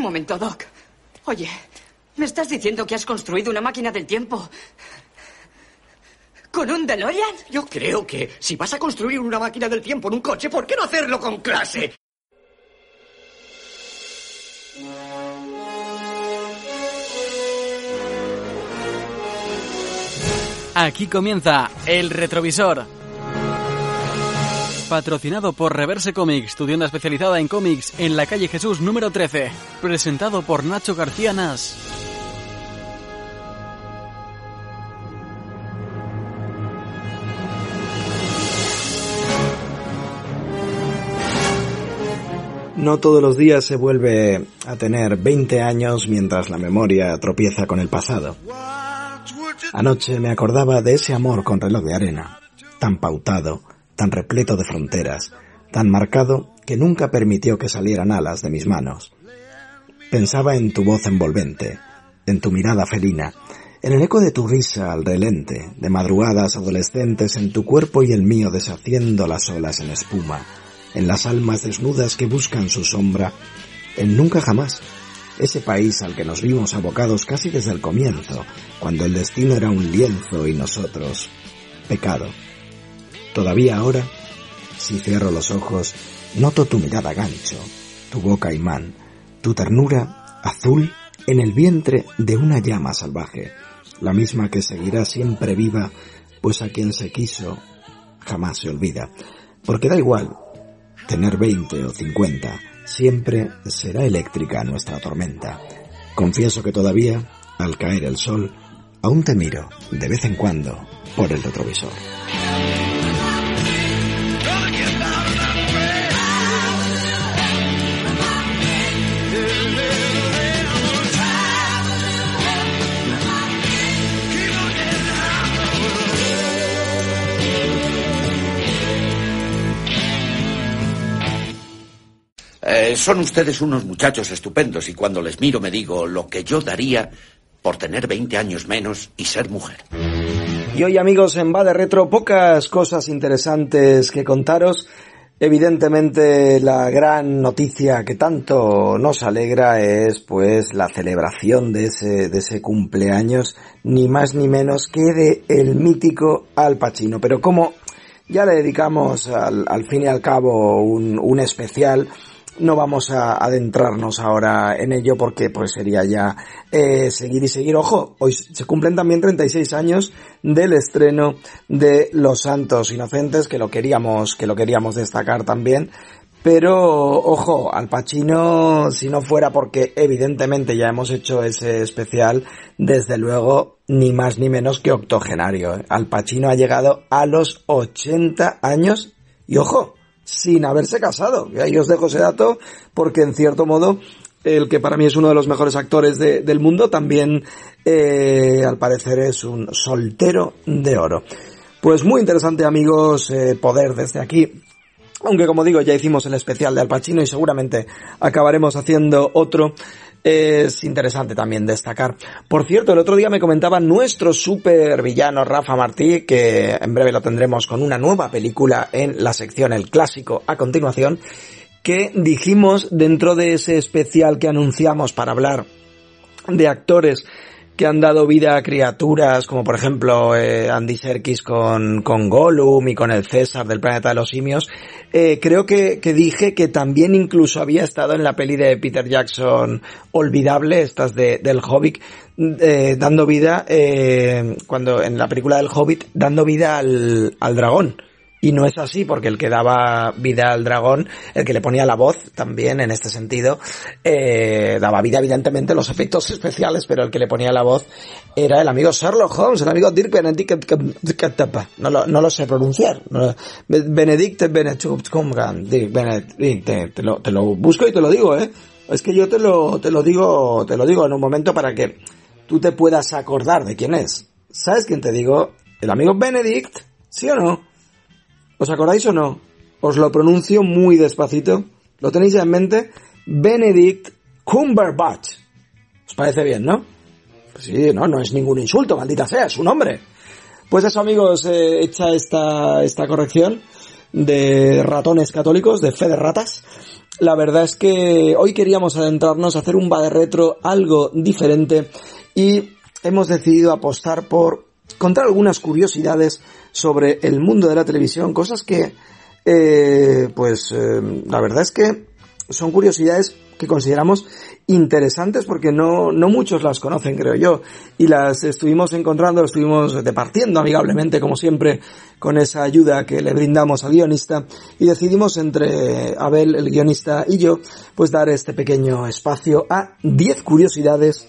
Un momento, Doc. Oye, ¿me estás diciendo que has construido una máquina del tiempo ¿Con un DeLorean? Yo creo que si vas a construir una máquina del tiempo en un coche, ¿por qué no hacerlo con clase? Aquí comienza El Retrovisor. Patrocinado por Reverse Comics, tu tienda especializada en cómics en la calle Jesús número 13. Presentado por Nacho García Nas. No todos los días se vuelve a tener 20 años mientras la memoria tropieza con el pasado. Anoche me acordaba de ese amor con reloj de arena, tan pautado, tan repleto de fronteras, tan marcado que nunca permitió que salieran alas de mis manos. Pensaba en tu voz envolvente, en tu mirada felina, en el eco de tu risa al relente, de madrugadas adolescentes en tu cuerpo y el mío deshaciendo las olas en espuma, en las almas desnudas que buscan su sombra, en nunca jamás, ese país al que nos vimos abocados casi desde el comienzo, cuando el destino era un lienzo y nosotros pecado. Todavía ahora, si cierro los ojos, noto tu mirada gancho, tu boca imán, tu ternura azul en el vientre de una llama salvaje, la misma que seguirá siempre viva, pues a quien se quiso jamás se olvida. Porque da igual tener 20 o 50, siempre será eléctrica nuestra tormenta. Confieso que todavía, al caer el sol, aún te miro, de vez en cuando, por el retrovisor. Eh, son ustedes unos muchachos estupendos y cuando les miro me digo lo que yo daría por tener 20 años menos y ser mujer. Y hoy amigos en Va de Retro pocas cosas interesantes que contaros. Evidentemente la gran noticia que tanto nos alegra es pues la celebración de ese, de ese cumpleaños, ni más ni menos que de el mítico Al Pacino. Pero como ya le dedicamos al, al fin y al cabo un, un especial, no vamos a adentrarnos ahora en ello porque pues sería ya eh, seguir y seguir. Ojo, hoy se cumplen también 36 años del estreno de Los Santos Inocentes, que lo queríamos, que lo queríamos destacar también. Pero, ojo, Al Pacino, si no fuera porque evidentemente ya hemos hecho ese especial, desde luego, ni más ni menos que octogenario. ¿eh? Al Pacino ha llegado a los 80 años y ojo, sin haberse casado. Y ahí os dejo ese dato porque en cierto modo el que para mí es uno de los mejores actores de, del mundo también eh, al parecer es un soltero de oro. Pues muy interesante amigos eh, poder desde aquí aunque como digo ya hicimos el especial de Al Pacino y seguramente acabaremos haciendo otro es interesante también destacar. Por cierto, el otro día me comentaba nuestro super villano Rafa Martí, que en breve lo tendremos con una nueva película en la sección El Clásico a continuación, que dijimos dentro de ese especial que anunciamos para hablar de actores que han dado vida a criaturas como por ejemplo eh, Andy Serkis con, con Gollum y con el César del planeta de los simios, eh, creo que, que, dije que también incluso había estado en la peli de Peter Jackson Olvidable, estas de, del Hobbit, eh, dando vida, cuando en la película del Hobbit, dando vida al, al dragón. Y no es así, porque el que daba vida al dragón, el que le ponía la voz también en este sentido, eh, daba vida evidentemente los efectos especiales, pero el que le ponía la voz era el amigo Sherlock Holmes, el amigo Dirk Benedict, no lo, no lo sé pronunciar, Benedict Benedict, te lo, te lo busco y te lo digo, eh. Es que yo te lo, te lo digo, te lo digo en un momento para que tú te puedas acordar de quién es. ¿Sabes quién te digo? El amigo Benedict, ¿sí o no? ¿Os acordáis o no? Os lo pronuncio muy despacito. ¿Lo tenéis ya en mente? Benedict Cumberbatch. ¿Os parece bien, no? Pues sí, no, no es ningún insulto, maldita sea, es un hombre. Pues eso, amigos, eh, hecha esta, esta corrección de ratones católicos, de fe de ratas. la verdad es que hoy queríamos adentrarnos a hacer un va de retro algo diferente y hemos decidido apostar por contar algunas curiosidades sobre el mundo de la televisión, cosas que, eh, pues, eh, la verdad es que son curiosidades que consideramos interesantes porque no, no muchos las conocen, creo yo. Y las estuvimos encontrando, las estuvimos departiendo amigablemente, como siempre, con esa ayuda que le brindamos al guionista. Y decidimos entre Abel, el guionista, y yo, pues dar este pequeño espacio a 10 curiosidades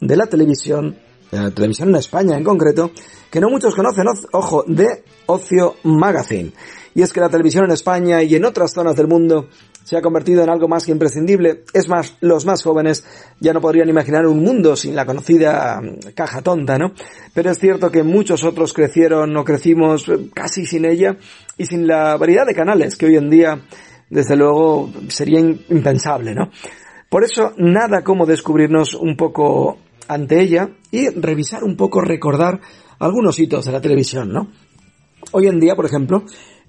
de la televisión, la televisión en España en concreto, que no muchos conocen, ojo, de Ocio Magazine. Y es que la televisión en España y en otras zonas del mundo se ha convertido en algo más que imprescindible. Es más, los más jóvenes ya no podrían imaginar un mundo sin la conocida mm, caja tonta, ¿no? Pero es cierto que muchos otros crecieron o crecimos eh, casi sin ella y sin la variedad de canales que hoy en día, desde luego, sería impensable, ¿no? Por eso, nada como descubrirnos un poco ante ella y revisar un poco, recordar algunos hitos de la televisión, ¿no? Hoy en día, por ejemplo,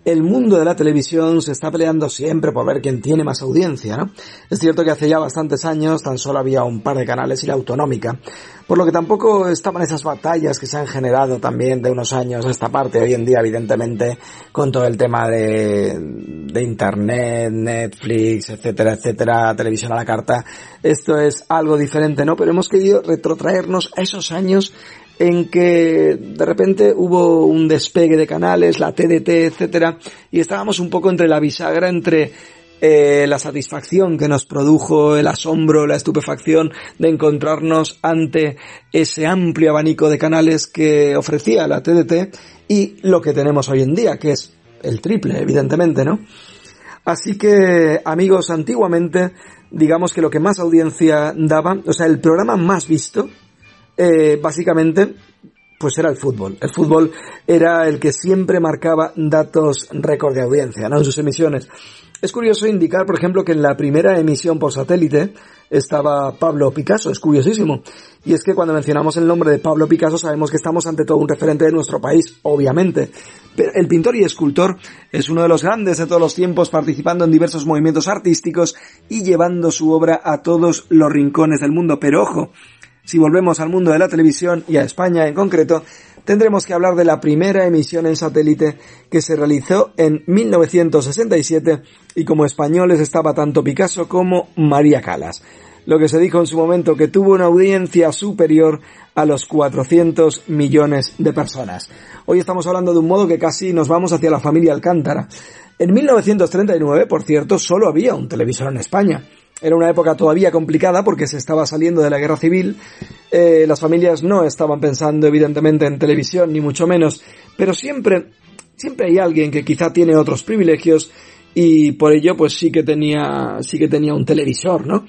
el mundo de la televisión se está peleando siempre por ver quién tiene más audiencia, ¿no? Es cierto que hace ya bastantes años tan solo había un par de canales y la autonómica, por lo que tampoco estaban esas batallas que se han generado también de unos años a esta parte, hoy en día evidentemente con todo el tema de, de internet, Netflix, etcétera, etcétera, televisión a la carta, esto es algo diferente, ¿no? Pero hemos querido retrotraernos a esos años en que de repente hubo un despegue de canales, la TDT, etcétera, y estábamos un poco entre la bisagra entre eh, la satisfacción que nos produjo, el asombro, la estupefacción de encontrarnos ante ese amplio abanico de canales que ofrecía la TDT y lo que tenemos hoy en día, que es el triple, evidentemente, ¿no? Así que, amigos, antiguamente, digamos que lo que más audiencia daba, o sea, el programa más visto, eh, básicamente, pues era el fútbol. El fútbol era el que siempre marcaba datos récord de audiencia, ¿no? En sus emisiones. Es curioso indicar, por ejemplo, que en la primera emisión por satélite estaba Pablo Picasso, es curiosísimo. Y es que cuando mencionamos el nombre de Pablo Picasso sabemos que estamos ante todo un referente de nuestro país, obviamente. Pero el pintor y escultor es uno de los grandes de todos los tiempos, participando en diversos movimientos artísticos y llevando su obra a todos los rincones del mundo. Pero ojo, si volvemos al mundo de la televisión y a España en concreto, tendremos que hablar de la primera emisión en satélite que se realizó en 1967 y como españoles estaba tanto Picasso como María Calas. Lo que se dijo en su momento que tuvo una audiencia superior a los 400 millones de personas. Hoy estamos hablando de un modo que casi nos vamos hacia la familia Alcántara. En 1939, por cierto, solo había un televisor en España. Era una época todavía complicada porque se estaba saliendo de la guerra civil. Eh, las familias no estaban pensando evidentemente en televisión, ni mucho menos. Pero siempre, siempre hay alguien que quizá tiene otros privilegios y por ello pues sí que tenía, sí que tenía un televisor, ¿no?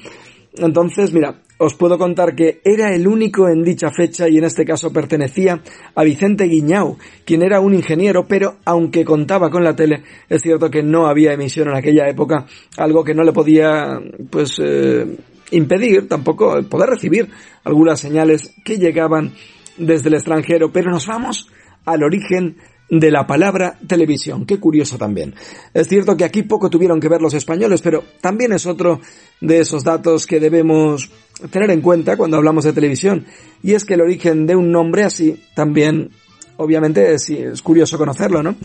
Entonces, mira, os puedo contar que era el único en dicha fecha y en este caso pertenecía a Vicente Guiñao, quien era un ingeniero, pero aunque contaba con la tele, es cierto que no había emisión en aquella época, algo que no le podía, pues, eh, impedir tampoco poder recibir algunas señales que llegaban desde el extranjero, pero nos vamos al origen de la palabra televisión. Qué curioso también. Es cierto que aquí poco tuvieron que ver los españoles, pero también es otro de esos datos que debemos tener en cuenta cuando hablamos de televisión. Y es que el origen de un nombre así también, obviamente, es, es curioso conocerlo, ¿no?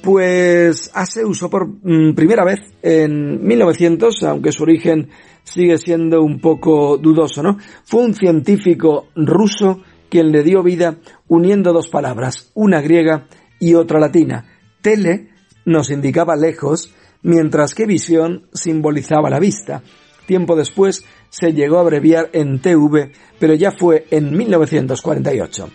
Pues se usó por mm, primera vez en 1900, aunque su origen sigue siendo un poco dudoso, ¿no? Fue un científico ruso quien le dio vida uniendo dos palabras, una griega y otra latina. Tele nos indicaba lejos, mientras que visión simbolizaba la vista. Tiempo después se llegó a abreviar en TV, pero ya fue en 1948.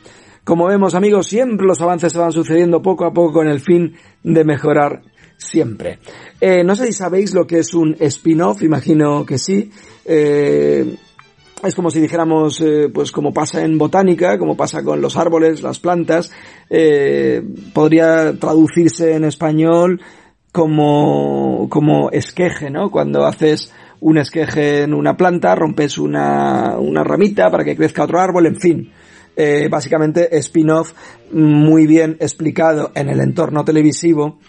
Como vemos amigos, siempre los avances se van sucediendo poco a poco con el fin de mejorar siempre. Eh, no sé si sabéis lo que es un spin-off, imagino que sí. Eh, es como si dijéramos, eh, pues como pasa en botánica, como pasa con los árboles, las plantas, eh, podría traducirse en español como, como esqueje, ¿no? Cuando haces un esqueje en una planta, rompes una, una ramita para que crezca otro árbol, en fin. Eh, básicamente spin-off muy bien explicado en el entorno televisivo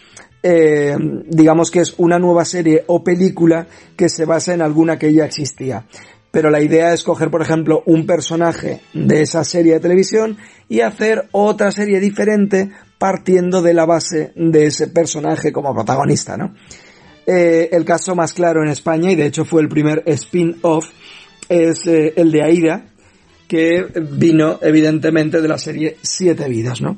eh, digamos que es una nueva serie o película que se basa en alguna que ya existía. Pero la idea es coger, por ejemplo, un personaje de esa serie de televisión y hacer otra serie diferente partiendo de la base de ese personaje como protagonista, ¿no? Eh, el caso más claro en España, y de hecho fue el primer spin-off, es eh, el de Aida, que vino evidentemente de la serie Siete Vidas, ¿no?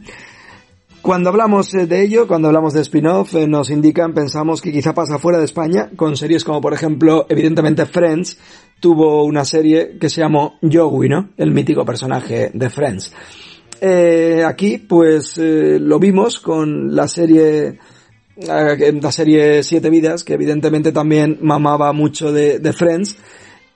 Cuando hablamos eh, de ello, cuando hablamos de spin-off, nos indican, pensamos que quizá pasa fuera de España, con series como por ejemplo, evidentemente Friends, tuvo una serie que se llamó Joey, ¿no? El mítico personaje de Friends. aquí, pues, lo vimos con la serie la serie Siete Vidas, que evidentemente también mamaba mucho de, de, Friends,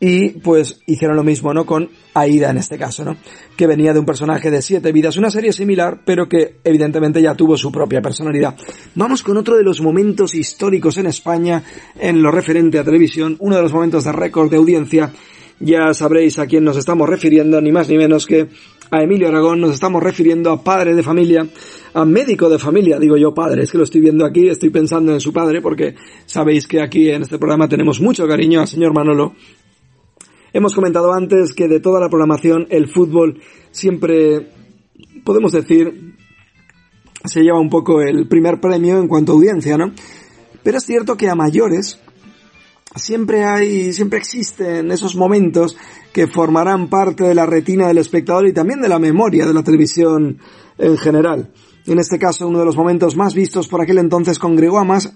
y pues hicieron lo mismo, ¿no? Con Aida en este caso, ¿no? Que venía de un personaje de Siete Vidas, una serie similar, pero que evidentemente ya tuvo su propia personalidad. Vamos con otro de los momentos históricos en España en lo referente a televisión, uno de los momentos de récord de audiencia, ya sabréis a quién nos estamos refiriendo, ni más ni menos que a Emilio Aragón, nos estamos refiriendo a padre de familia, a médico de familia, digo yo padre, es que lo estoy viendo aquí, estoy pensando en su padre, porque sabéis que aquí en este programa tenemos mucho cariño al señor Manolo. Hemos comentado antes que de toda la programación el fútbol siempre, podemos decir, se lleva un poco el primer premio en cuanto a audiencia, ¿no? Pero es cierto que a mayores siempre hay, siempre existen esos momentos que formarán parte de la retina del espectador y también de la memoria de la televisión en general. En este caso, uno de los momentos más vistos por aquel entonces congregó a más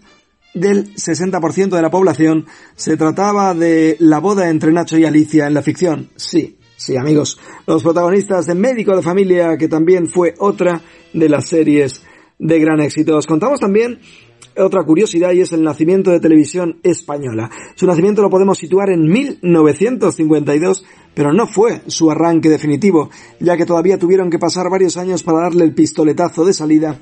del 60% de la población. Se trataba de la boda entre Nacho y Alicia en la ficción. Sí, sí, amigos. Los protagonistas de Médico de Familia, que también fue otra de las series de gran éxito. Os contamos también otra curiosidad y es el nacimiento de televisión española. Su nacimiento lo podemos situar en 1952, pero no fue su arranque definitivo, ya que todavía tuvieron que pasar varios años para darle el pistoletazo de salida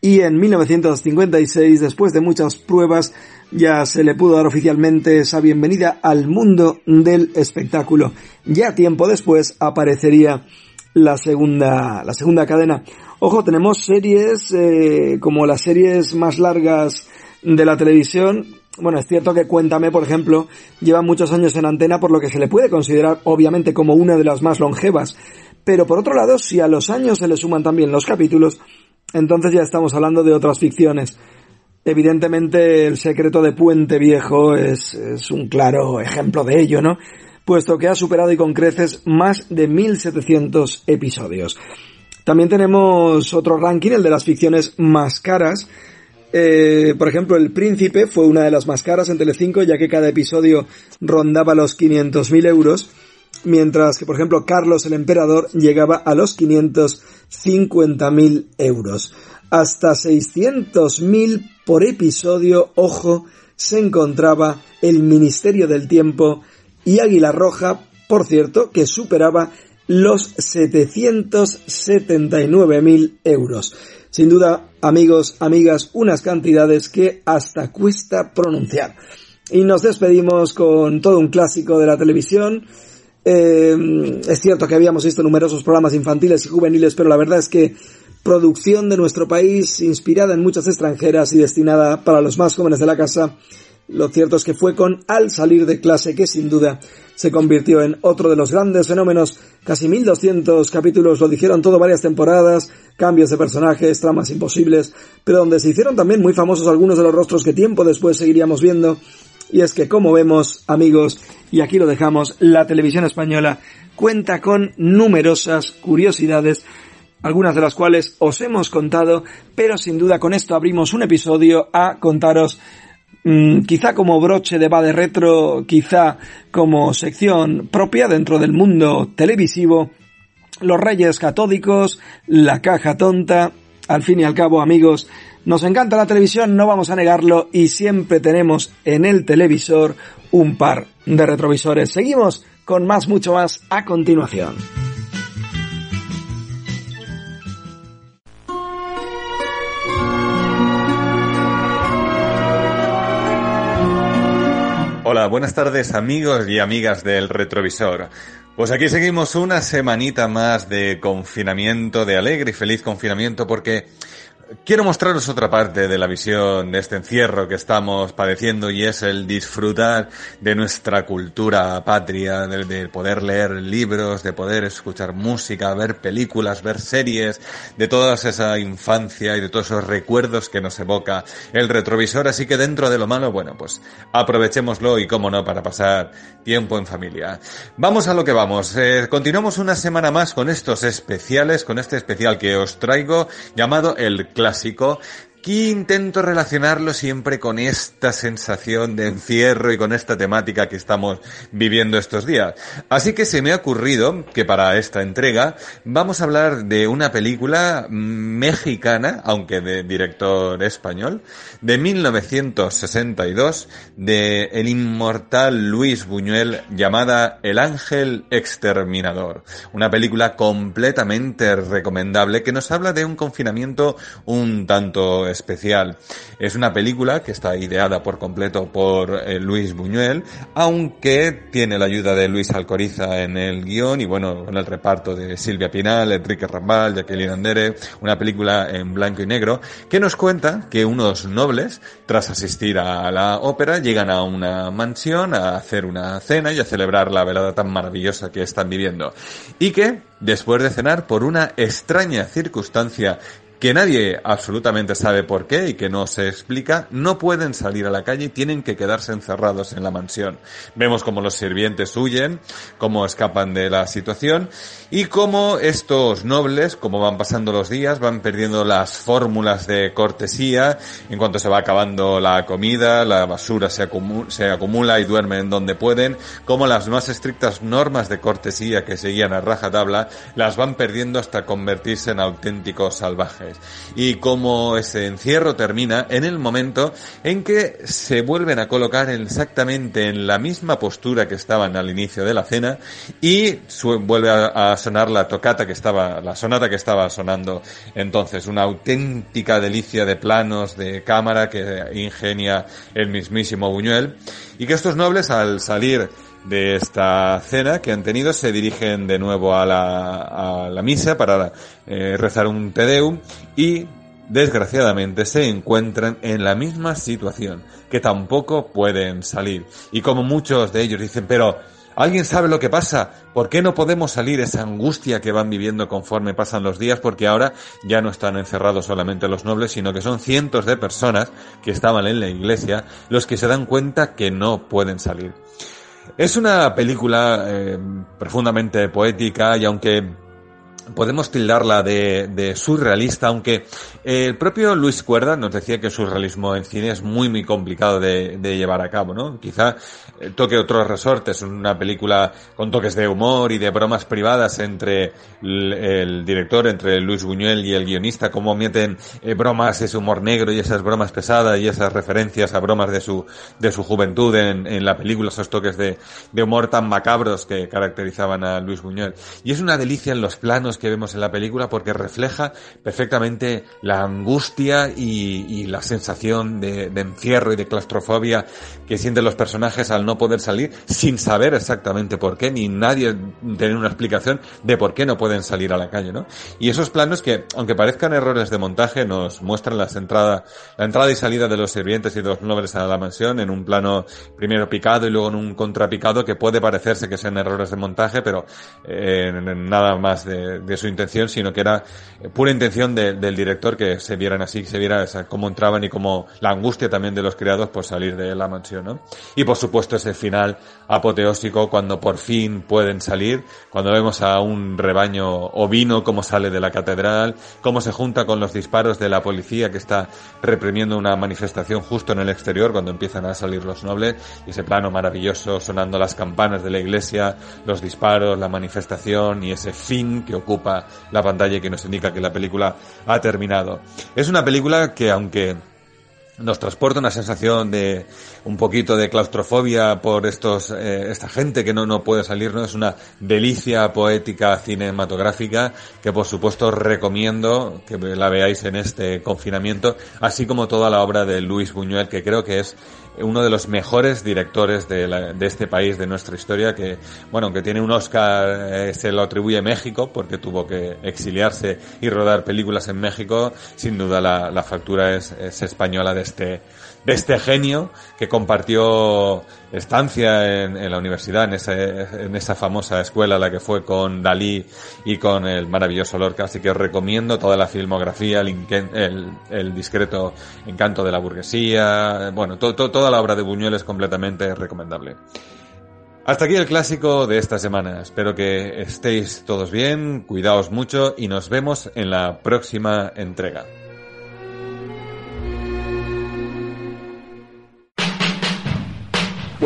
y en 1956, después de muchas pruebas, ya se le pudo dar oficialmente esa bienvenida al mundo del espectáculo. Ya tiempo después aparecería la segunda, la segunda cadena. Ojo, tenemos series eh, como las series más largas de la televisión. Bueno, es cierto que Cuéntame, por ejemplo, lleva muchos años en antena, por lo que se le puede considerar, obviamente, como una de las más longevas. Pero por otro lado, si a los años se le suman también los capítulos, entonces ya estamos hablando de otras ficciones. Evidentemente, el secreto de Puente Viejo es, es un claro ejemplo de ello, ¿no? Puesto que ha superado y con creces más de 1700 episodios. También tenemos otro ranking, el de las ficciones más caras. Eh, por ejemplo, El Príncipe fue una de las más caras en Telecinco, ya que cada episodio rondaba los 500.000 euros, mientras que, por ejemplo, Carlos el Emperador llegaba a los 550.000 euros. Hasta 600.000 por episodio, ojo, se encontraba El Ministerio del Tiempo y Águila Roja, por cierto, que superaba los 779.000 euros. Sin duda, amigos, amigas, unas cantidades que hasta cuesta pronunciar. Y nos despedimos con todo un clásico de la televisión. Eh, es cierto que habíamos visto numerosos programas infantiles y juveniles, pero la verdad es que producción de nuestro país, inspirada en muchas extranjeras y destinada para los más jóvenes de la casa, lo cierto es que fue con Al salir de clase que sin duda se convirtió en otro de los grandes fenómenos. Casi 1200 capítulos lo dijeron todo varias temporadas, cambios de personajes, tramas imposibles, pero donde se hicieron también muy famosos algunos de los rostros que tiempo después seguiríamos viendo. Y es que como vemos, amigos, y aquí lo dejamos, la televisión española cuenta con numerosas curiosidades algunas de las cuales os hemos contado, pero sin duda con esto abrimos un episodio a contaros quizá como broche de Bade Retro, quizá como sección propia dentro del mundo televisivo, los Reyes Catódicos, la caja tonta, al fin y al cabo amigos, nos encanta la televisión, no vamos a negarlo, y siempre tenemos en el televisor un par de retrovisores. Seguimos con más, mucho más a continuación. Buenas tardes amigos y amigas del retrovisor. Pues aquí seguimos una semanita más de confinamiento, de alegre y feliz confinamiento, porque quiero mostraros otra parte de la visión de este encierro que estamos padeciendo y es el disfrutar de nuestra cultura patria, de, poder leer libros, de poder escuchar música, ver películas, ver series, de toda esa infancia y de todos esos recuerdos que nos evoca el retrovisor. Así que dentro de lo malo, bueno, pues aprovechémoslo y cómo no para pasar tiempo en familia. Vamos a lo que vamos. Eh, continuamos una semana más con estos especiales, con este especial que os traigo llamado El Clásico Aquí intento relacionarlo siempre con esta sensación de encierro y con esta temática que estamos viviendo estos días. Así que se me ha ocurrido que para esta entrega vamos a hablar de una película mexicana, aunque de director español, de 1962, de el inmortal Luis Buñuel llamada El Ángel Exterminador. Una película completamente recomendable que nos habla de un confinamiento un tanto especial. Es una película que está ideada por completo por eh, Luis Buñuel, aunque tiene la ayuda de Luis Alcoriza en el guion y bueno, en el reparto de Silvia Pinal, Enrique Rambal, Jacqueline Andere, una película en blanco y negro que nos cuenta que unos nobles, tras asistir a la ópera, llegan a una mansión a hacer una cena y a celebrar la velada tan maravillosa que están viviendo. Y que, después de cenar, por una extraña circunstancia que nadie absolutamente sabe por qué y que no se explica, no pueden salir a la calle y tienen que quedarse encerrados en la mansión. Vemos como los sirvientes huyen, cómo escapan de la situación y cómo estos nobles, como van pasando los días, van perdiendo las fórmulas de cortesía. En cuanto se va acabando la comida, la basura se acumula, se acumula y duermen donde pueden, como las más estrictas normas de cortesía que seguían a rajatabla las van perdiendo hasta convertirse en auténticos salvajes y cómo ese encierro termina en el momento en que se vuelven a colocar exactamente en la misma postura que estaban al inicio de la cena y vuelve a, sonar la tocata que estaba, la sonata que estaba sonando. Entonces, una auténtica delicia de planos, de cámara que ingenia el mismísimo Buñuel y que estos nobles al salir de esta cena que han tenido se dirigen de nuevo a la, a la misa para eh, rezar un Te Deum y desgraciadamente se encuentran en la misma situación que tampoco pueden salir y como muchos de ellos dicen pero ¿Alguien sabe lo que pasa? ¿Por qué no podemos salir esa angustia que van viviendo conforme pasan los días? Porque ahora ya no están encerrados solamente los nobles, sino que son cientos de personas que estaban en la iglesia los que se dan cuenta que no pueden salir. Es una película eh, profundamente poética y aunque podemos tildarla de, de, surrealista, aunque el propio Luis Cuerda nos decía que el surrealismo en cine es muy muy complicado de, llevar a cabo, ¿no? Quizá eh, toque otros resortes, una película con toques de humor y de bromas privadas entre el, el director, entre Luis Buñuel y el guionista, cómo meten eh, bromas, ese humor negro y esas bromas pesadas y esas referencias a bromas de su, de su juventud en, en la película, esos toques de, de humor tan macabros que caracterizaban a Luis Buñuel. Y es una delicia en los planos que vemos en la película porque refleja perfectamente la angustia y, la sensación de, encierro y de claustrofobia que sienten los personajes al no poder salir sin saber exactamente por qué, ni nadie tener una explicación de por qué no pueden salir a la calle, ¿no? Y esos planos que, aunque parezcan errores de montaje, nos muestran las entradas, la entrada y salida de los sirvientes y de los nobles a la mansión en un plano primero picado y luego en un contrapicado que puede parecerse que sean errores de montaje, pero eh, nada más de, de su intención, sino que era eh, pura intención del director que se vieran así, que se viera esa, cómo entraban y cómo la angustia también de los criados por salir de la mansión, ¿no? Y por supuesto ese final apoteósico cuando por fin pueden salir, cuando vemos a un rebaño ovino como sale de la catedral, cómo se junta con los disparos de la policía que está reprimiendo una manifestación justo en el exterior cuando empiezan a salir los nobles y ese plano maravilloso sonando las campanas de la iglesia, los disparos, la manifestación y ese fin que la pantalla que nos indica que la película ha terminado. Es una película que aunque nos transporta una sensación de un poquito de claustrofobia por estos eh, esta gente que no no puede salir no es una delicia poética cinematográfica que por supuesto recomiendo que la veáis en este confinamiento así como toda la obra de Luis Buñuel que creo que es uno de los mejores directores de, de, este país, de nuestra historia, que, bueno, que tiene un Oscar, eh, se lo atribuye México, porque tuvo que exiliarse y rodar películas en México, sin duda la, la factura es española de este, de este genio que compartió estancia en, la universidad, en, esa famosa escuela la que fue con Dalí y con el maravilloso Lorca, así que os recomiendo toda la filmografía, el, discreto encanto de la burguesía, bueno, to, to, toda la obra de Buñuel es completamente recomendable. Hasta aquí el clásico de esta semana. Espero que estéis todos bien, cuidaos mucho y nos vemos en la próxima entrega.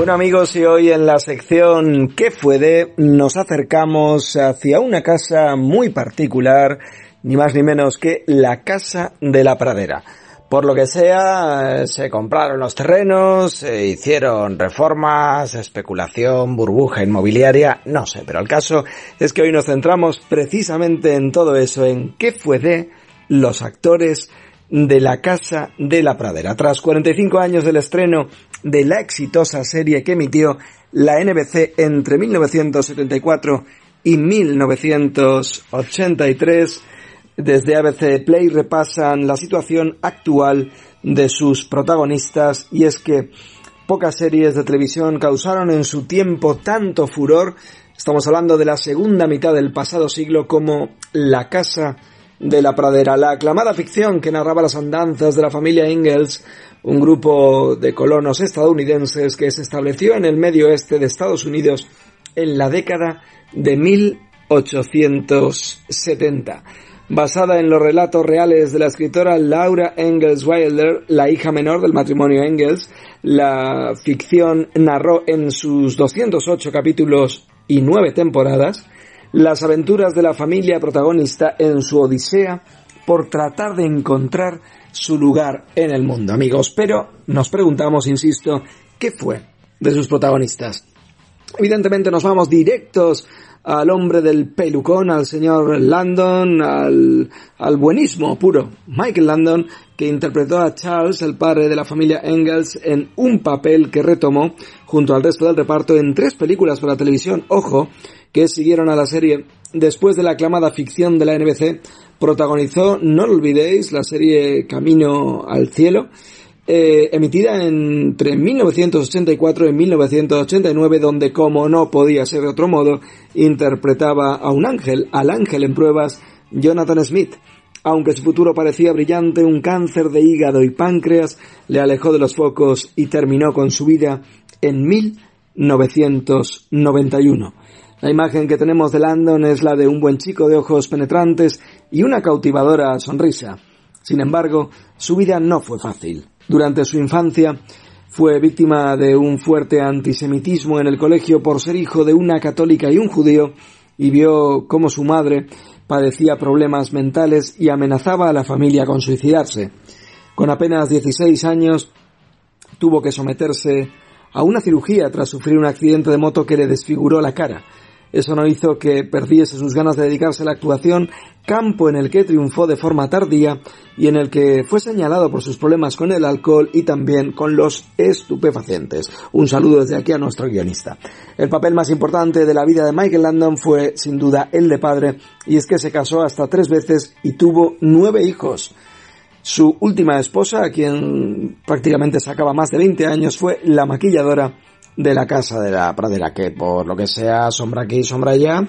Bueno amigos, y hoy en la sección ¿Qué fue de? nos acercamos hacia una casa muy particular, ni más ni menos que la Casa de la Pradera. Por lo que sea, se compraron los terrenos, se hicieron reformas, especulación, burbuja inmobiliaria, no sé, pero el caso es que hoy nos centramos precisamente en todo eso, en qué fue de los actores de la Casa de la Pradera. Tras 45 años del estreno de la exitosa serie que emitió la NBC entre 1974 y 1983, desde ABC Play repasan la situación actual de sus protagonistas y es que pocas series de televisión causaron en su tiempo tanto furor, estamos hablando de la segunda mitad del pasado siglo como La Casa de la Pradera, la aclamada ficción que narraba las andanzas de la familia Ingalls, un grupo de colonos estadounidenses que se estableció en el medio oeste de Estados Unidos en la década de 1870. Basada en los relatos reales de la escritora Laura Engels Wilder, la hija menor del matrimonio Engels, la ficción narró en sus 208 capítulos y 9 temporadas las aventuras de la familia protagonista en su odisea por tratar de encontrar su lugar en el mundo, amigos. Pero nos preguntamos, insisto, ¿qué fue de sus protagonistas? Evidentemente nos vamos directos al hombre del pelucón, al señor Landon, al, al buenismo puro, Michael Landon, que interpretó a Charles, el padre de la familia Engels, en un papel que retomó junto al resto del reparto en tres películas para televisión, ojo, que siguieron a la serie después de la aclamada ficción de la NBC, protagonizó, no lo olvidéis, la serie Camino al Cielo, eh, emitida entre 1984 y 1989, donde, como no podía ser de otro modo, interpretaba a un ángel, al ángel en pruebas, Jonathan Smith. Aunque su futuro parecía brillante, un cáncer de hígado y páncreas le alejó de los focos y terminó con su vida en 1991. La imagen que tenemos de Landon es la de un buen chico de ojos penetrantes y una cautivadora sonrisa. Sin embargo, su vida no fue fácil. Durante su infancia fue víctima de un fuerte antisemitismo en el colegio por ser hijo de una católica y un judío y vio cómo su madre padecía problemas mentales y amenazaba a la familia con suicidarse. Con apenas 16 años tuvo que someterse a una cirugía tras sufrir un accidente de moto que le desfiguró la cara. Eso no hizo que perdiese sus ganas de dedicarse a la actuación, campo en el que triunfó de forma tardía y en el que fue señalado por sus problemas con el alcohol y también con los estupefacientes. Un saludo desde aquí a nuestro guionista. El papel más importante de la vida de Michael Landon fue sin duda el de padre y es que se casó hasta tres veces y tuvo nueve hijos. Su última esposa, a quien prácticamente sacaba más de 20 años, fue la maquilladora de la casa de la pradera, que por lo que sea sombra aquí, sombra allá,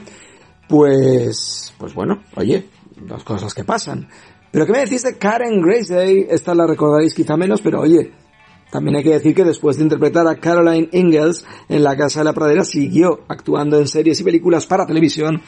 pues, pues bueno, oye, dos cosas que pasan. Pero ¿qué me decís de Karen Grace? Esta la recordaréis quizá menos, pero oye, también hay que decir que después de interpretar a Caroline Ingalls en La Casa de la Pradera, siguió actuando en series y películas para televisión.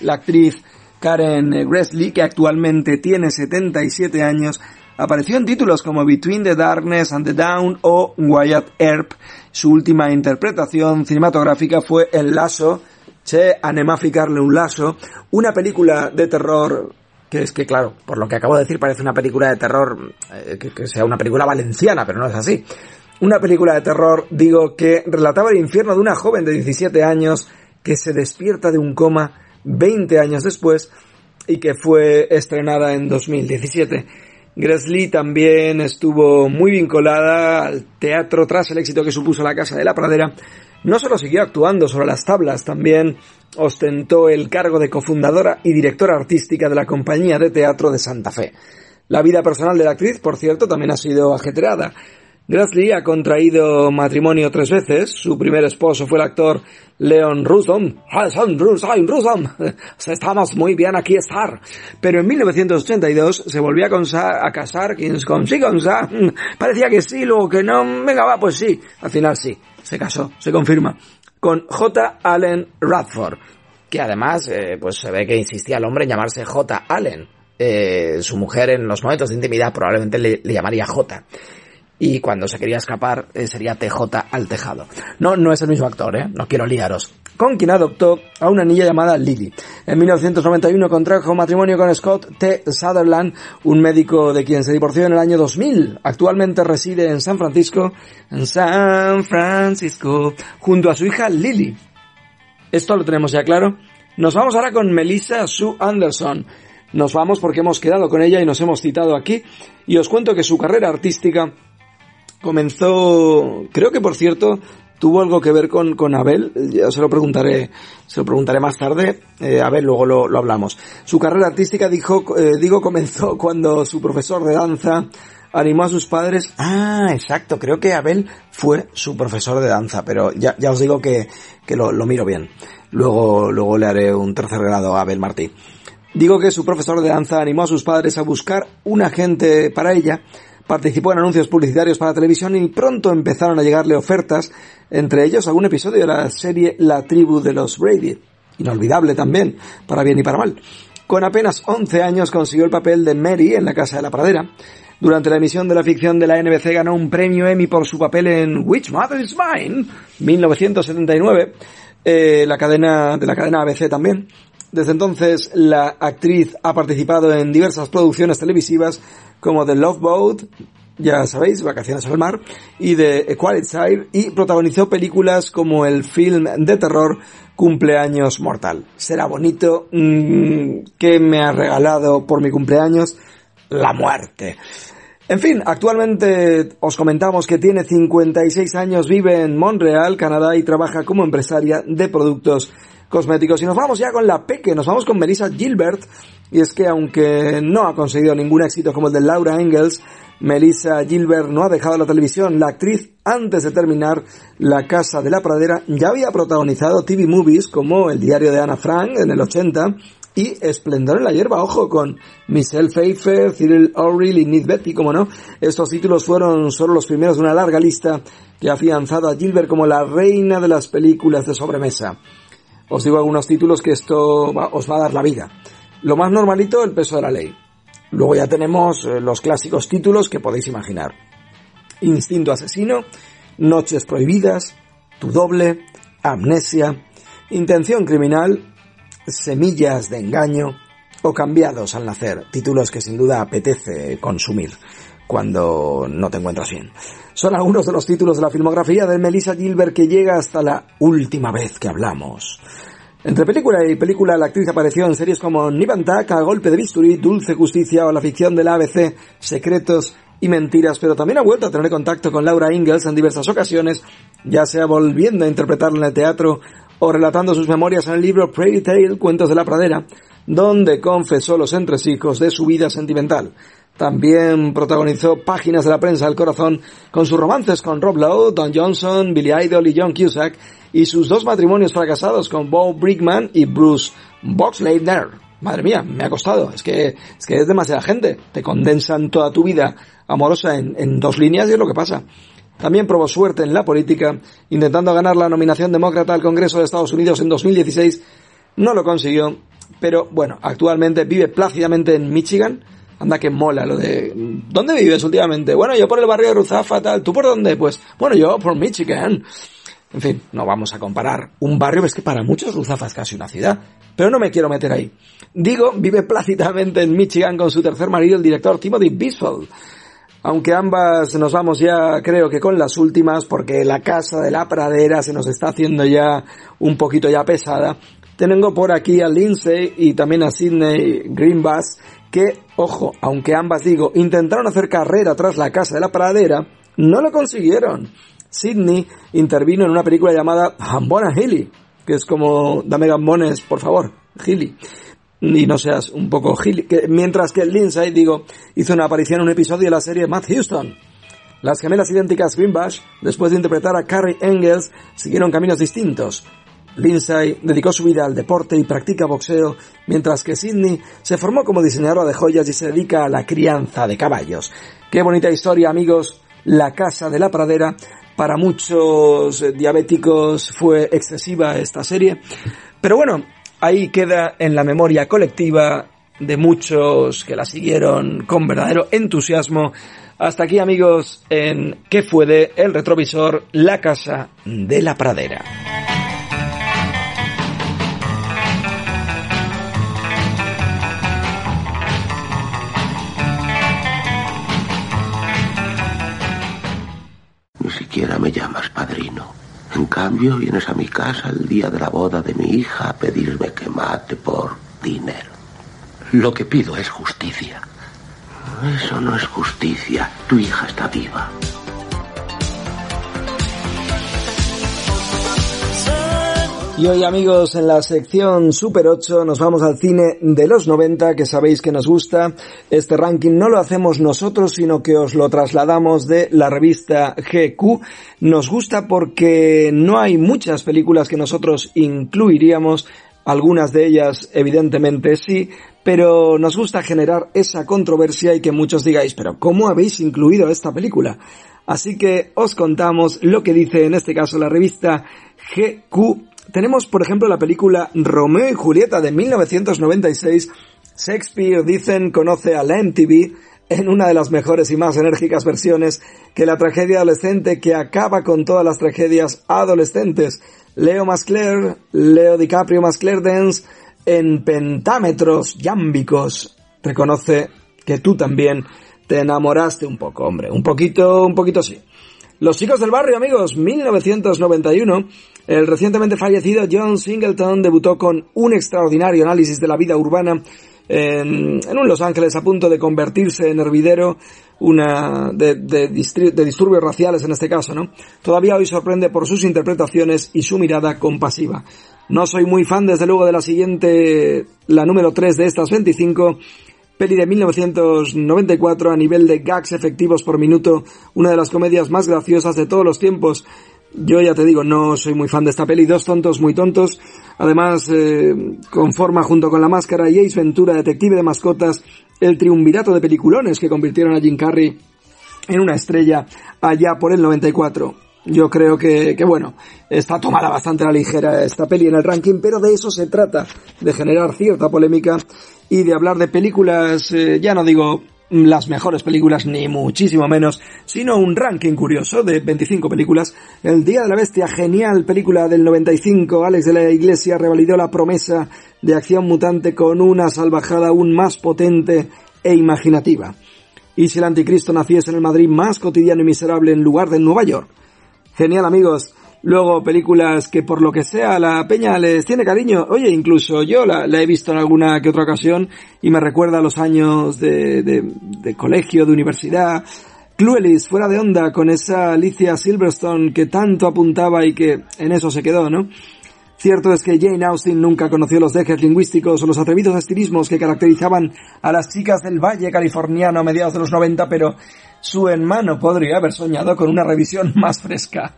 La actriz Karen Gresley, que actualmente tiene 77 años, apareció en títulos como Between the Darkness and the Dawn o Wyatt Earp. Su última interpretación cinematográfica fue El Lazo, Che anem a ficarle un lazo, una película de terror que es que, claro, por lo que acabo de decir, parece una película de terror, eh, que, que sea una película valenciana, pero no es así. Una película de terror, digo, que relataba el infierno de una joven de 17 años que se despierta de un coma 20 años después y que fue estrenada en 2017. Grace también estuvo muy vinculada al teatro tras el éxito que supuso La Casa de la Pradera. No solo siguió actuando sobre las tablas, también ostentó el cargo de cofundadora y directora artística de la Compañía de Teatro de Santa Fe. La vida personal de la actriz, por cierto, también ha sido ajetreada. Grassley ha contraído matrimonio tres veces. Su primer esposo fue el actor Leon Russom. Estamos muy bien aquí estar. Pero en 1982 se volvió a, casar. con sí, con Parecía que sí, luego que no. Venga, va, pues sí. Al final sí. Se casó, se confirma. Con J. Allen Radford. Que además, eh, pues se ve que insistía el hombre en llamarse J. Allen. Eh, su mujer en los momentos de intimidad probablemente le, le llamaría J y cuando se quería escapar eh, sería TJ al tejado. No, no es el mismo actor, ¿eh? No quiero liaros. Con quien adoptó a una niña llamada Lily. En 1991 contrajo matrimonio con Scott T. Sutherland, un médico de quien se divorció en el año 2000. Actualmente reside en San Francisco, en San Francisco, junto a su hija Lily. Esto lo tenemos ya claro. Nos vamos ahora con Melissa Sue Anderson. Nos vamos porque hemos quedado con ella y nos hemos citado aquí. Y os cuento que su carrera artística comenzó, creo que por cierto, tuvo algo que ver con, con Abel, ya se lo preguntaré, se lo preguntaré más tarde, eh, Abel luego lo, lo, hablamos. Su carrera artística dijo, eh, digo comenzó cuando su profesor de danza animó a sus padres, ah, exacto, creo que Abel fue su profesor de danza, pero ya, ya os digo que, que lo, lo miro bien. Luego, luego le haré un tercer grado a Abel Martí. Digo que su profesor de danza animó a sus padres a buscar un agente para ella, Participó en anuncios publicitarios para televisión y pronto empezaron a llegarle ofertas, entre ellos algún episodio de la serie La tribu de los Brady. Inolvidable también, para bien y para mal. Con apenas 11 años consiguió el papel de Mary en La Casa de la Pradera. Durante la emisión de la ficción de la NBC ganó un premio Emmy por su papel en Which Mother is Mine, 1979, eh, la cadena de la cadena ABC también. Desde entonces, la actriz ha participado en diversas producciones televisivas como The Love Boat, ya sabéis, Vacaciones al Mar, y Equality Side, y protagonizó películas como el film de terror Cumpleaños Mortal. Será bonito mm, que me ha regalado por mi cumpleaños la muerte. En fin, actualmente os comentamos que tiene 56 años, vive en Montreal, Canadá y trabaja como empresaria de productos cosméticos. Y nos vamos ya con la peque, nos vamos con Melissa Gilbert. Y es que aunque no ha conseguido ningún éxito como el de Laura Engels, Melissa Gilbert no ha dejado la televisión. La actriz, antes de terminar La Casa de la Pradera, ya había protagonizado TV movies como El diario de Ana Frank en el 80 y Esplendor en la hierba, ojo, con Michelle Pfeiffer, Cyril O'Reilly y Nick Betty, como no. Estos títulos fueron solo los primeros de una larga lista que ha afianzado a Gilbert como la reina de las películas de sobremesa. Os digo algunos títulos que esto os va a dar la vida. Lo más normalito, el peso de la ley. Luego ya tenemos eh, los clásicos títulos que podéis imaginar. Instinto asesino, Noches prohibidas, Tu doble, Amnesia, Intención criminal, Semillas de engaño o Cambiados al nacer, títulos que sin duda apetece consumir cuando no te encuentras bien. Son algunos de los títulos de la filmografía de Melissa Gilbert que llega hasta la última vez que hablamos. Entre película y película, la actriz apareció en series como Nibantak, A Golpe de Bisturí, Dulce Justicia o la ficción de la ABC, Secretos y Mentiras, pero también ha vuelto a tener contacto con Laura Ingalls en diversas ocasiones, ya sea volviendo a interpretarla en el teatro o relatando sus memorias en el libro Prairie Tale, Cuentos de la Pradera, donde confesó los entresijos de su vida sentimental. También protagonizó páginas de la prensa del corazón con sus romances con Rob Lowe, Don Johnson, Billy Idol y John Cusack y sus dos matrimonios fracasados con Bob Brickman y Bruce Boxleitner. Madre mía, me ha costado. Es que, es que es demasiada gente. Te condensan toda tu vida amorosa en, en dos líneas y es lo que pasa. También probó suerte en la política, intentando ganar la nominación demócrata al Congreso de Estados Unidos en 2016. No lo consiguió, pero bueno, actualmente vive plácidamente en Michigan, Anda que mola lo de... ¿Dónde vives últimamente? Bueno, yo por el barrio de Ruzafa, tal. ¿Tú por dónde? Pues, bueno, yo por Michigan. En fin, no vamos a comparar un barrio, es que para muchos Ruzafa es casi una ciudad. Pero no me quiero meter ahí. Digo, vive plácidamente en Michigan con su tercer marido, el director Timothy Bisfeld. Aunque ambas nos vamos ya, creo que con las últimas, porque la casa de la pradera se nos está haciendo ya un poquito ya pesada. Tengo por aquí a Lindsay y también a Sidney Greenbass, que, ojo, aunque ambas digo, intentaron hacer carrera tras la casa de la pradera, no lo consiguieron. Sidney intervino en una película llamada Hambona Hilly, que es como dame gambones, por favor, Hilly. Y no seas un poco Hilly. Mientras que Lindsay, digo, hizo una aparición en un episodio de la serie Matt Houston. Las gemelas idénticas Greenbash, después de interpretar a Carrie Engels, siguieron caminos distintos. Lindsay dedicó su vida al deporte y practica boxeo, mientras que Sidney se formó como diseñadora de joyas y se dedica a la crianza de caballos. Qué bonita historia, amigos. La casa de la pradera. Para muchos diabéticos fue excesiva esta serie. Pero bueno, ahí queda en la memoria colectiva de muchos que la siguieron con verdadero entusiasmo. Hasta aquí amigos en ¿Qué fue de el retrovisor? La casa de la pradera. Me llamas padrino. En cambio, vienes a mi casa el día de la boda de mi hija a pedirme que mate por dinero. Lo que pido es justicia. Eso no es justicia. Tu hija está viva. Y hoy amigos en la sección Super 8 nos vamos al cine de los 90 que sabéis que nos gusta. Este ranking no lo hacemos nosotros sino que os lo trasladamos de la revista GQ. Nos gusta porque no hay muchas películas que nosotros incluiríamos. Algunas de ellas evidentemente sí, pero nos gusta generar esa controversia y que muchos digáis, pero ¿cómo habéis incluido esta película? Así que os contamos lo que dice en este caso la revista GQ tenemos, por ejemplo, la película Romeo y Julieta de 1996. Shakespeare, dicen, conoce a la MTV en una de las mejores y más enérgicas versiones que la tragedia adolescente que acaba con todas las tragedias adolescentes. Leo Mascler, Leo DiCaprio Mascler Dance en pentámetros yámbicos. Reconoce que tú también te enamoraste un poco, hombre. Un poquito, un poquito sí. Los chicos del barrio, amigos, 1991. El recientemente fallecido John Singleton debutó con un extraordinario análisis de la vida urbana en, un Los Ángeles a punto de convertirse en hervidero una de, de, de, disturbios raciales en este caso, ¿no? Todavía hoy sorprende por sus interpretaciones y su mirada compasiva. No soy muy fan, desde luego, de la siguiente, la número 3 de estas 25, peli de 1994 a nivel de gags efectivos por minuto, una de las comedias más graciosas de todos los tiempos. Yo ya te digo, no soy muy fan de esta peli, dos tontos muy tontos. Además, eh, conforma junto con La Máscara y Ace Ventura, Detective de Mascotas, el triunvirato de peliculones que convirtieron a Jim Carrey en una estrella allá por el 94. Yo creo que, que, bueno, está tomada bastante la ligera esta peli en el ranking, pero de eso se trata, de generar cierta polémica y de hablar de películas, eh, ya no digo las mejores películas, ni muchísimo menos, sino un ranking curioso de 25 películas. El Día de la Bestia, genial película del 95, Alex de la Iglesia revalidó la promesa de acción mutante con una salvajada aún más potente e imaginativa. Y si el anticristo naciese en el Madrid más cotidiano y miserable en lugar de Nueva York. Genial amigos, Luego películas que por lo que sea la peña les tiene cariño. Oye, incluso yo la, he visto en alguna que otra ocasión y me recuerda a los años de colegio, de universidad. Cluelis, fuera de onda con esa Alicia Silverstone que tanto apuntaba y que en eso se quedó, ¿no? Cierto es que Jane Austen nunca conoció los dejes lingüísticos o los atrevidos estilismos que caracterizaban a las chicas del Valle californiano a mediados de los 90, pero su hermano podría haber soñado con una revisión más fresca.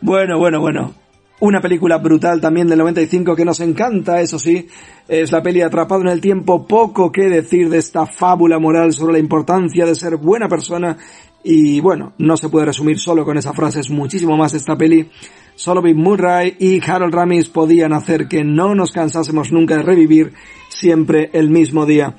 Bueno, bueno, bueno. Una película brutal también del 95 que nos encanta, eso sí, es la peli Atrapado en el Tiempo. Poco que decir de esta fábula moral sobre la importancia de ser buena persona y bueno, no se puede resumir solo con esa frase, es muchísimo más esta peli. Solo Bill Murray y Harold Ramis podían hacer que no nos cansásemos nunca de revivir siempre el mismo día.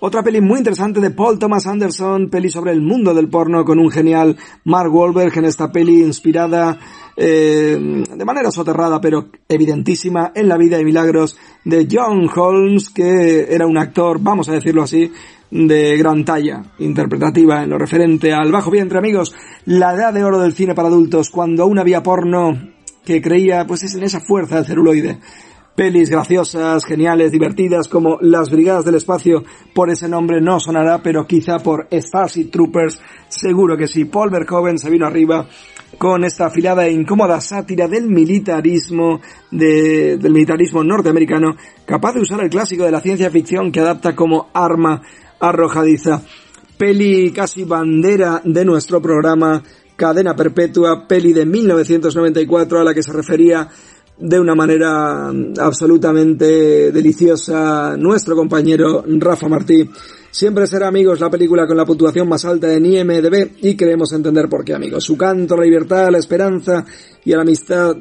Otra peli muy interesante de Paul Thomas Anderson, peli sobre el mundo del porno con un genial Mark Wahlberg en esta peli inspirada eh, de manera soterrada pero evidentísima en la vida y milagros de John Holmes que era un actor, vamos a decirlo así, de gran talla interpretativa en lo referente al bajo vientre amigos, la edad de oro del cine para adultos cuando aún había porno que creía pues es en esa fuerza del celuloide pelis graciosas, geniales, divertidas, como Las Brigadas del Espacio, por ese nombre no sonará, pero quizá por Starship Troopers, seguro que sí. Paul Verhoeven se vino arriba con esta afilada e incómoda sátira del militarismo, del militarismo norteamericano, capaz de usar el clásico de la ciencia ficción que adapta como arma arrojadiza. Peli casi bandera de nuestro programa, Cadena Perpetua, peli de 1994 a la que se refería de una manera absolutamente deliciosa nuestro compañero Rafa Martí. Siempre será, amigos, la película con la puntuación más alta en IMDB y queremos entender por qué, amigos. Su canto la libertad, la esperanza y la amistad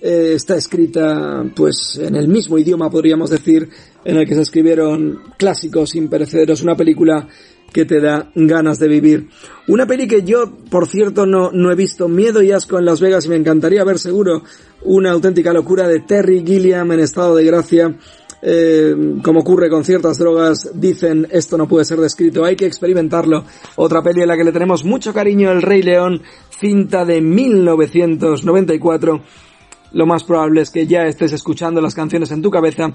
eh, está escrita, pues, en el mismo idioma, podríamos decir, en el que se escribieron clásicos imperecederos. Una película que te da ganas de vivir. Una peli que yo, por cierto, no, no he visto Miedo y Asco en Las Vegas y me encantaría ver seguro una auténtica locura de Terry Gilliam en estado de gracia. Eh, como ocurre con ciertas drogas, dicen esto no puede ser descrito, hay que experimentarlo. Otra peli en la que le tenemos mucho cariño, El Rey León, cinta de 1994. Lo más probable es que ya estés escuchando las canciones en tu cabeza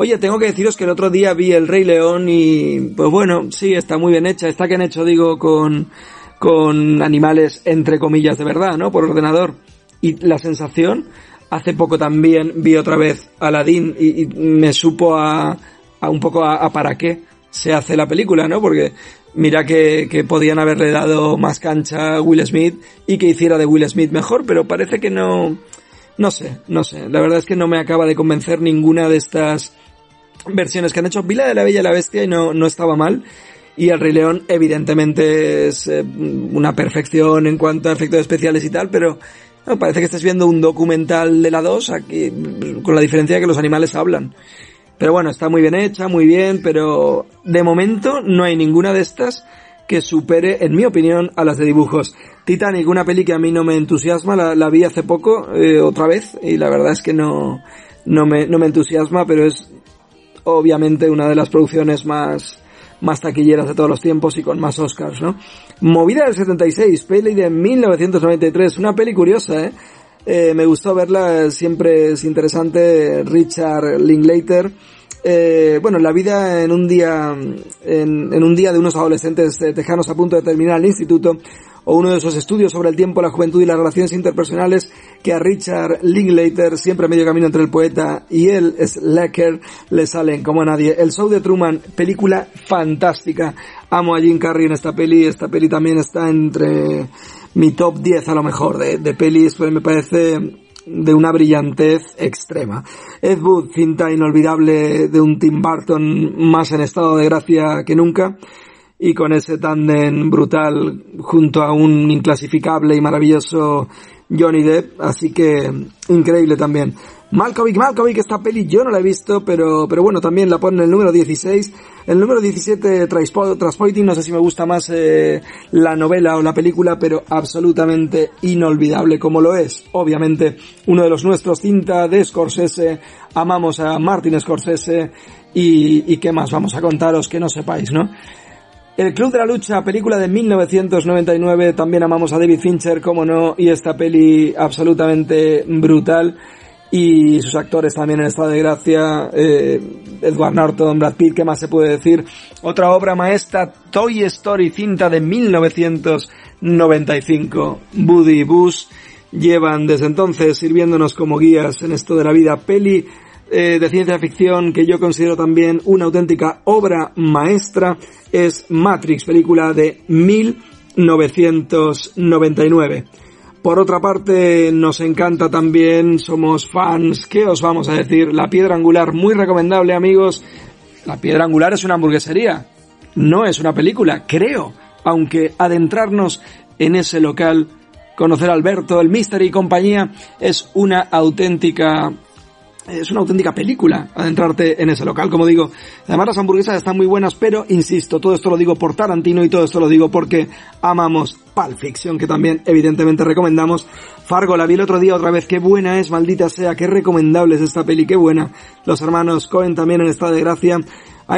Oye, tengo que deciros que el otro día vi El Rey León y, pues bueno, sí, está muy bien hecha. Está bien hecho, digo, con, con animales entre comillas de verdad, ¿no? Por ordenador. Y la sensación, hace poco también vi otra vez Aladdin y, y me supo a, a un poco a, a, para qué se hace la película, ¿no? Porque mira que, que podían haberle dado más cancha a Will Smith y que hiciera de Will Smith mejor, pero parece que no, no sé, no sé. La verdad es que no me acaba de convencer ninguna de estas versiones que han hecho. Vila de la Bella y la Bestia y no, no estaba mal. Y el Rey León evidentemente es eh, una perfección en cuanto a efectos especiales y tal, pero parece que estás viendo un documental de la 2 aquí, con la diferencia de que los animales hablan. Pero bueno, está muy bien hecha, muy bien, pero de momento no hay ninguna de estas que supere, en mi opinión, a las de dibujos. Titanic, una peli que a mí no me entusiasma, la, la vi hace poco, eh, otra vez, y la verdad es que no, no me, no me entusiasma, pero es obviamente una de las producciones más, más taquilleras de todos los tiempos y con más Oscars, ¿no? Movida del 76, peli de 1993, una peli curiosa, ¿eh? eh me gustó verla, siempre es interesante, Richard Linklater, eh, bueno, la vida en un día, en, en, un día de unos adolescentes tejanos a punto de terminar el instituto, o uno de esos estudios sobre el tiempo, la juventud y las relaciones interpersonales que a Richard Linklater, siempre medio camino entre el poeta y él, Slacker, le salen como a nadie. El show de Truman, película fantástica. Amo a Jim Carrey en esta peli, esta peli también está entre mi top 10 a lo mejor de, de pelis, pues me parece de una brillantez extrema. Ed Wood, cinta inolvidable de un Tim Burton más en estado de gracia que nunca y con ese tándem brutal junto a un inclasificable y maravilloso Johnny Depp, así que increíble también. Malkovich, Malkovich, esta peli yo no la he visto, pero, pero bueno, también la pone en el número 16. El número 17, Transpoiting, no sé si me gusta más eh, la novela o la película, pero absolutamente inolvidable como lo es. Obviamente, uno de los nuestros, cinta de Scorsese, amamos a Martin Scorsese y, y qué más vamos a contaros que no sepáis, ¿no? El Club de la Lucha, película de 1999, también amamos a David Fincher, como no, y esta peli absolutamente brutal. Y sus actores también en estado de gracia, eh, Edward Norton, Brad Pitt, ¿qué más se puede decir? Otra obra maestra, Toy Story, cinta de 1995. Buddy y Buzz llevan desde entonces sirviéndonos como guías en esto de la vida. Peli eh, de ciencia ficción que yo considero también una auténtica obra maestra es Matrix, película de 1999. Por otra parte, nos encanta también, somos fans, ¿qué os vamos a decir? La piedra angular, muy recomendable amigos. La piedra angular es una hamburguesería, no es una película, creo, aunque adentrarnos en ese local, conocer a Alberto, el Mystery y compañía, es una auténtica es una auténtica película adentrarte en ese local, como digo. Además las hamburguesas están muy buenas, pero insisto, todo esto lo digo por Tarantino y todo esto lo digo porque amamos Pulp Fiction, que también evidentemente recomendamos. Fargo, la vi el otro día otra vez, qué buena es, maldita sea, qué recomendable es esta peli, qué buena. Los hermanos Cohen también en estado de gracia.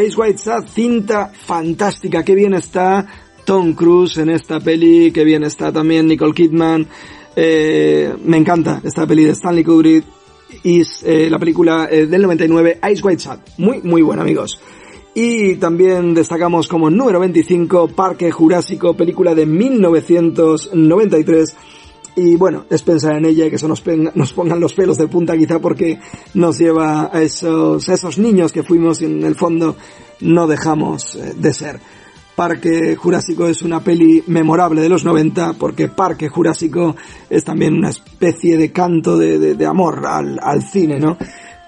Ice White Sad, cinta fantástica, qué bien está Tom Cruise en esta peli, qué bien está también Nicole Kidman. Eh, me encanta esta peli de Stanley Kubrick Is, eh, la película eh, del 99, Ice White Shot. Muy, muy buena, amigos. Y también destacamos como número 25, Parque Jurásico, película de 1993. Y bueno, es pensar en ella y que eso nos, pongan los pelos de punta quizá porque nos lleva a esos, esos niños que fuimos y en el fondo no dejamos eh, de ser. Parque Jurásico es una peli memorable de los 90 porque Parque Jurásico es también una especie de canto de, amor al, al, cine, ¿no?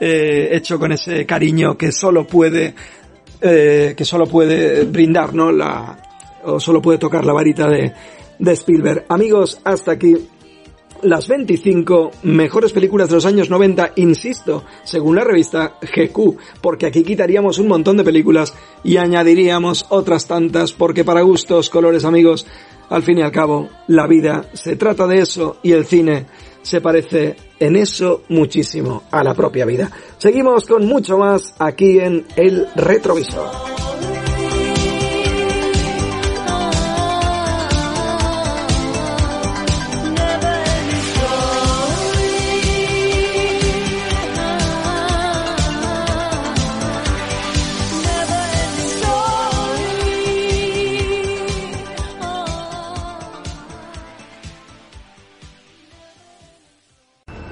Eh, hecho con ese cariño que solo puede eh, que solo puede brindar, ¿no? La, o solo puede tocar la varita de, de Spielberg. Amigos, hasta aquí las 25 mejores películas de los años 90, insisto, según la revista GQ, porque aquí quitaríamos un montón de películas y añadiríamos otras tantas, porque para gustos, colores, amigos, al fin y al cabo, la vida se trata de eso y el cine se parece en eso muchísimo a la propia vida. Seguimos con mucho más aquí en El Retrovisor.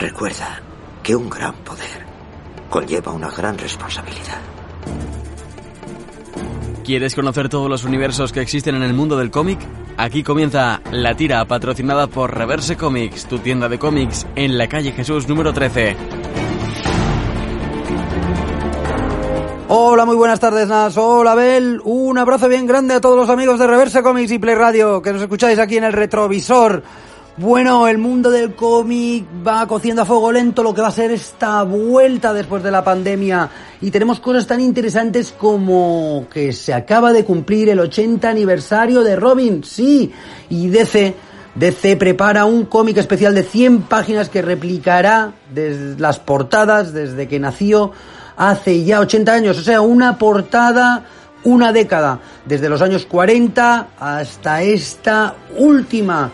Recuerda que un gran poder conlleva una gran responsabilidad. ¿Quieres conocer todos los universos que existen en el mundo del cómic? Aquí comienza La Tira, patrocinada por Reverse Comics, tu tienda de cómics en la calle Jesús número 13. Hola, muy buenas tardes, Nas. Hola, Bel. Un abrazo bien grande a todos los amigos de Reverse Comics y Play Radio que nos escucháis aquí en el retrovisor. Bueno, el mundo del cómic va cociendo a fuego lento lo que va a ser esta vuelta después de la pandemia. Y tenemos cosas tan interesantes como que se acaba de cumplir el 80 aniversario de Robin, sí, y DC DC prepara un cómic especial de 100 páginas que replicará las portadas desde que nació hace ya 80 años, o sea, una portada una década, desde los años 40 hasta esta última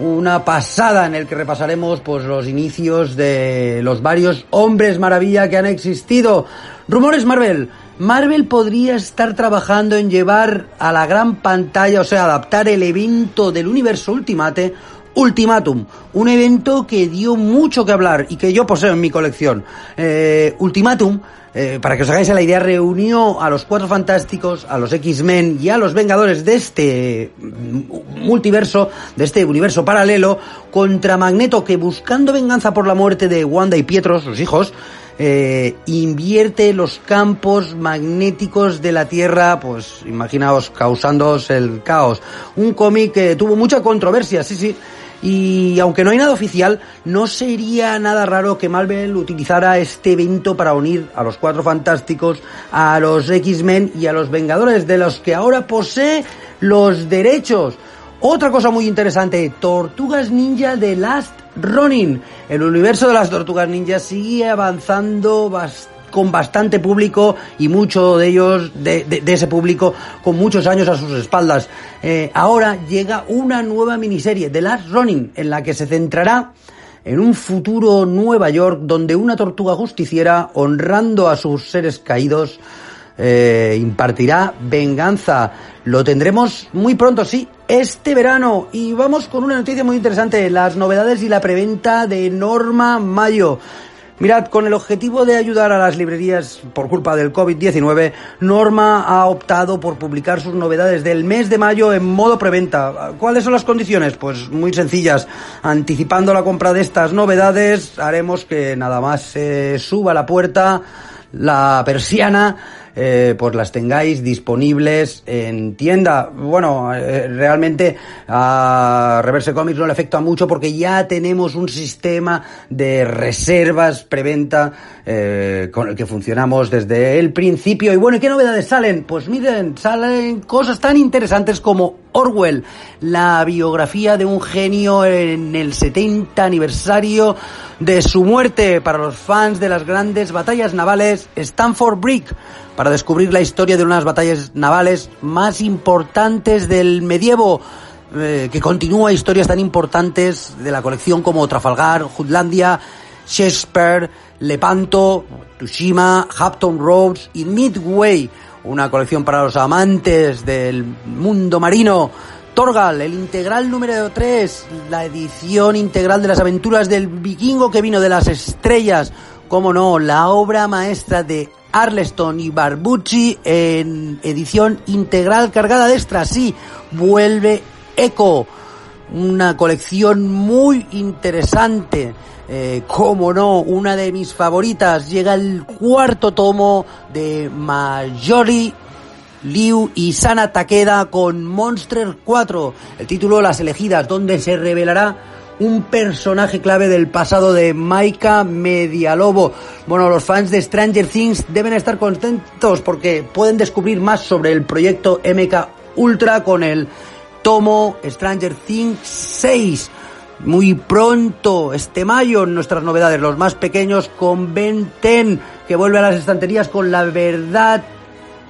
una pasada en el que repasaremos pues los inicios de los varios hombres maravilla que han existido. Rumores Marvel. Marvel podría estar trabajando en llevar a la gran pantalla, o sea, adaptar el evento del universo Ultimate Ultimatum, un evento que dio mucho que hablar y que yo poseo en mi colección. Eh, Ultimatum eh, para que os hagáis la idea, reunió a los Cuatro Fantásticos, a los X-Men y a los Vengadores de este multiverso, de este universo paralelo, contra Magneto, que buscando venganza por la muerte de Wanda y Pietro, sus hijos, eh, invierte los campos magnéticos de la Tierra, pues imaginaos, causándoos el caos. Un cómic que tuvo mucha controversia, sí, sí. Y aunque no hay nada oficial, no sería nada raro que Marvel utilizara este evento para unir a los Cuatro Fantásticos, a los X-Men y a los Vengadores, de los que ahora posee los derechos. Otra cosa muy interesante, Tortugas Ninja de Last Running. El universo de las Tortugas Ninja sigue avanzando bastante con bastante público y mucho de ellos, de, ese público, con muchos años a sus espaldas. Eh, ahora llega una nueva miniserie, The Last Running, en la que se centrará en un futuro Nueva York donde una tortuga justiciera, honrando a sus seres caídos, eh, impartirá venganza. Lo tendremos muy pronto, sí, este verano. Y vamos con una noticia muy interesante, las novedades y la preventa de Norma Mayo. Mirad, con el objetivo de ayudar a las librerías por culpa del COVID-19, Norma ha optado por publicar sus novedades del mes de mayo en modo preventa. ¿Cuáles son las condiciones? Pues muy sencillas. Anticipando la compra de estas novedades, haremos que nada más se suba la puerta, la persiana, eh, pues las tengáis disponibles en tienda. Bueno, eh, realmente a Reverse Comics no le afecta mucho porque ya tenemos un sistema de reservas preventa eh, con el que funcionamos desde el principio. Y bueno, ¿y qué novedades salen? Pues miren, salen cosas tan interesantes como Orwell, la biografía de un genio en el 70 aniversario de su muerte. Para los fans de las grandes batallas navales Stanford Brick para descubrir la historia de unas batallas navales más importantes del medievo, eh, que continúa historias tan importantes de la colección como Trafalgar, Jutlandia, Shakespeare, Lepanto, Tushima, Hampton Roads y Midway, una colección para los amantes del mundo marino. Torgal, el integral número 3, la edición integral de las aventuras del vikingo que vino de las estrellas, como no, la obra maestra de Arleston y Barbucci en edición integral cargada de extras, sí, vuelve Echo, una colección muy interesante. Eh, como no, una de mis favoritas. Llega el cuarto tomo de Majori Liu y Sana Takeda con Monster 4, el título Las elegidas, donde se revelará un personaje clave del pasado de Maika Medialobo. Bueno, los fans de Stranger Things deben estar contentos porque pueden descubrir más sobre el proyecto MK Ultra con el tomo Stranger Things 6. Muy pronto, este mayo, nuestras novedades, los más pequeños con Ben que vuelve a las estanterías con la verdad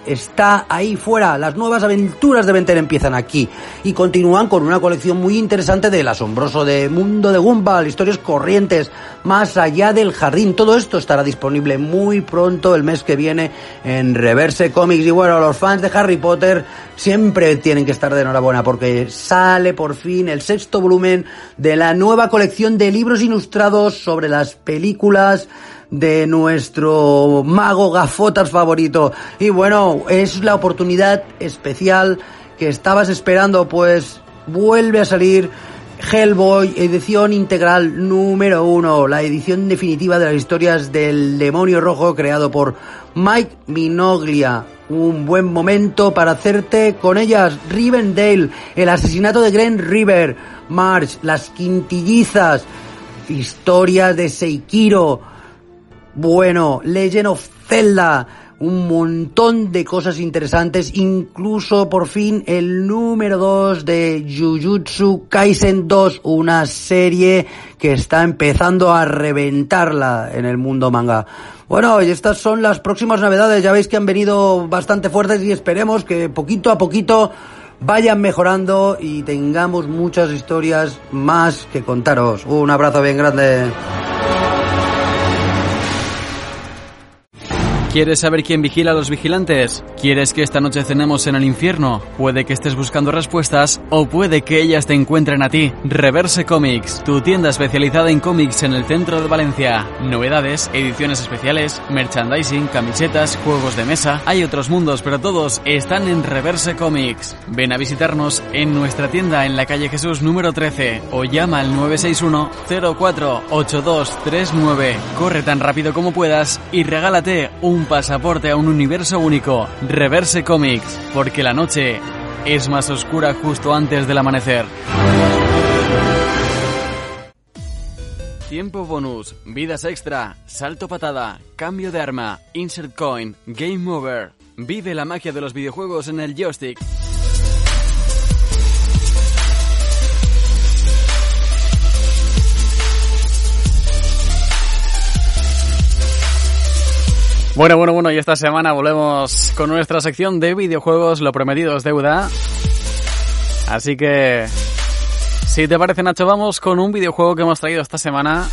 está ahí fuera. Las nuevas aventuras de Venter empiezan aquí y continúan con una colección muy interesante del asombroso de Mundo de Gumball, historias corrientes, más allá del jardín. Todo esto estará disponible muy pronto el mes que viene en Reverse Comics. Y bueno, los fans de Harry Potter siempre tienen que estar de enhorabuena porque sale por fin el sexto volumen de la nueva colección de libros ilustrados sobre las películas de nuestro mago gafotas favorito. Y bueno, es la oportunidad especial que estabas esperando, pues vuelve a salir Hellboy, edición integral número uno, la edición definitiva de las historias del demonio rojo creado por Mike Minoglia. Un buen momento para hacerte con ellas. Rivendale, el asesinato de Glen River, March, las quintillizas, historias de Seikiro, bueno, Legend of Zelda, un montón de cosas interesantes, incluso por fin el número 2 de Jujutsu Kaisen 2, una serie que está empezando a reventarla en el mundo manga. Bueno, y estas son las próximas novedades, ya veis que han venido bastante fuertes y esperemos que poquito a poquito vayan mejorando y tengamos muchas historias más que contaros. Un abrazo bien grande. ¿Quieres saber quién vigila a los vigilantes? ¿Quieres que esta noche cenemos en el infierno? Puede que estés buscando respuestas o puede que ellas te encuentren a ti. Reverse Comics, tu tienda especializada en cómics en el centro de Valencia. Novedades, ediciones especiales, merchandising, camisetas, juegos de mesa. Hay otros mundos, pero todos están en Reverse Comics. Ven a visitarnos en nuestra tienda en la calle Jesús número 13 o llama al 961 048239. Corre tan rápido como puedas y regálate un un pasaporte a un universo único, Reverse Comics, porque la noche es más oscura justo antes del amanecer. Tiempo bonus, vidas extra, salto patada, cambio de arma, insert coin, game over. Vive la magia de los videojuegos en el joystick. Bueno, bueno, bueno, y esta semana volvemos con nuestra sección de videojuegos, lo prometido es deuda. Así que, si te parece Nacho, vamos con un videojuego que hemos traído esta semana,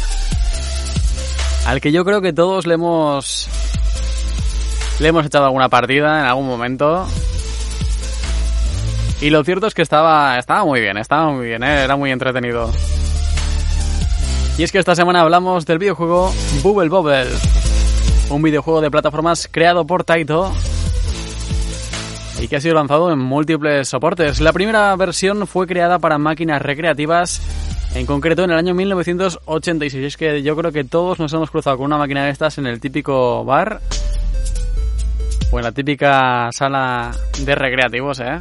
al que yo creo que todos le hemos, le hemos echado alguna partida en algún momento. Y lo cierto es que estaba, estaba muy bien, estaba muy bien, ¿eh? era muy entretenido. Y es que esta semana hablamos del videojuego Bubble Bobble un videojuego de plataformas creado por Taito y que ha sido lanzado en múltiples soportes. La primera versión fue creada para máquinas recreativas, en concreto en el año 1986. Es que yo creo que todos nos hemos cruzado con una máquina de estas en el típico bar o en la típica sala de recreativos, ¿eh?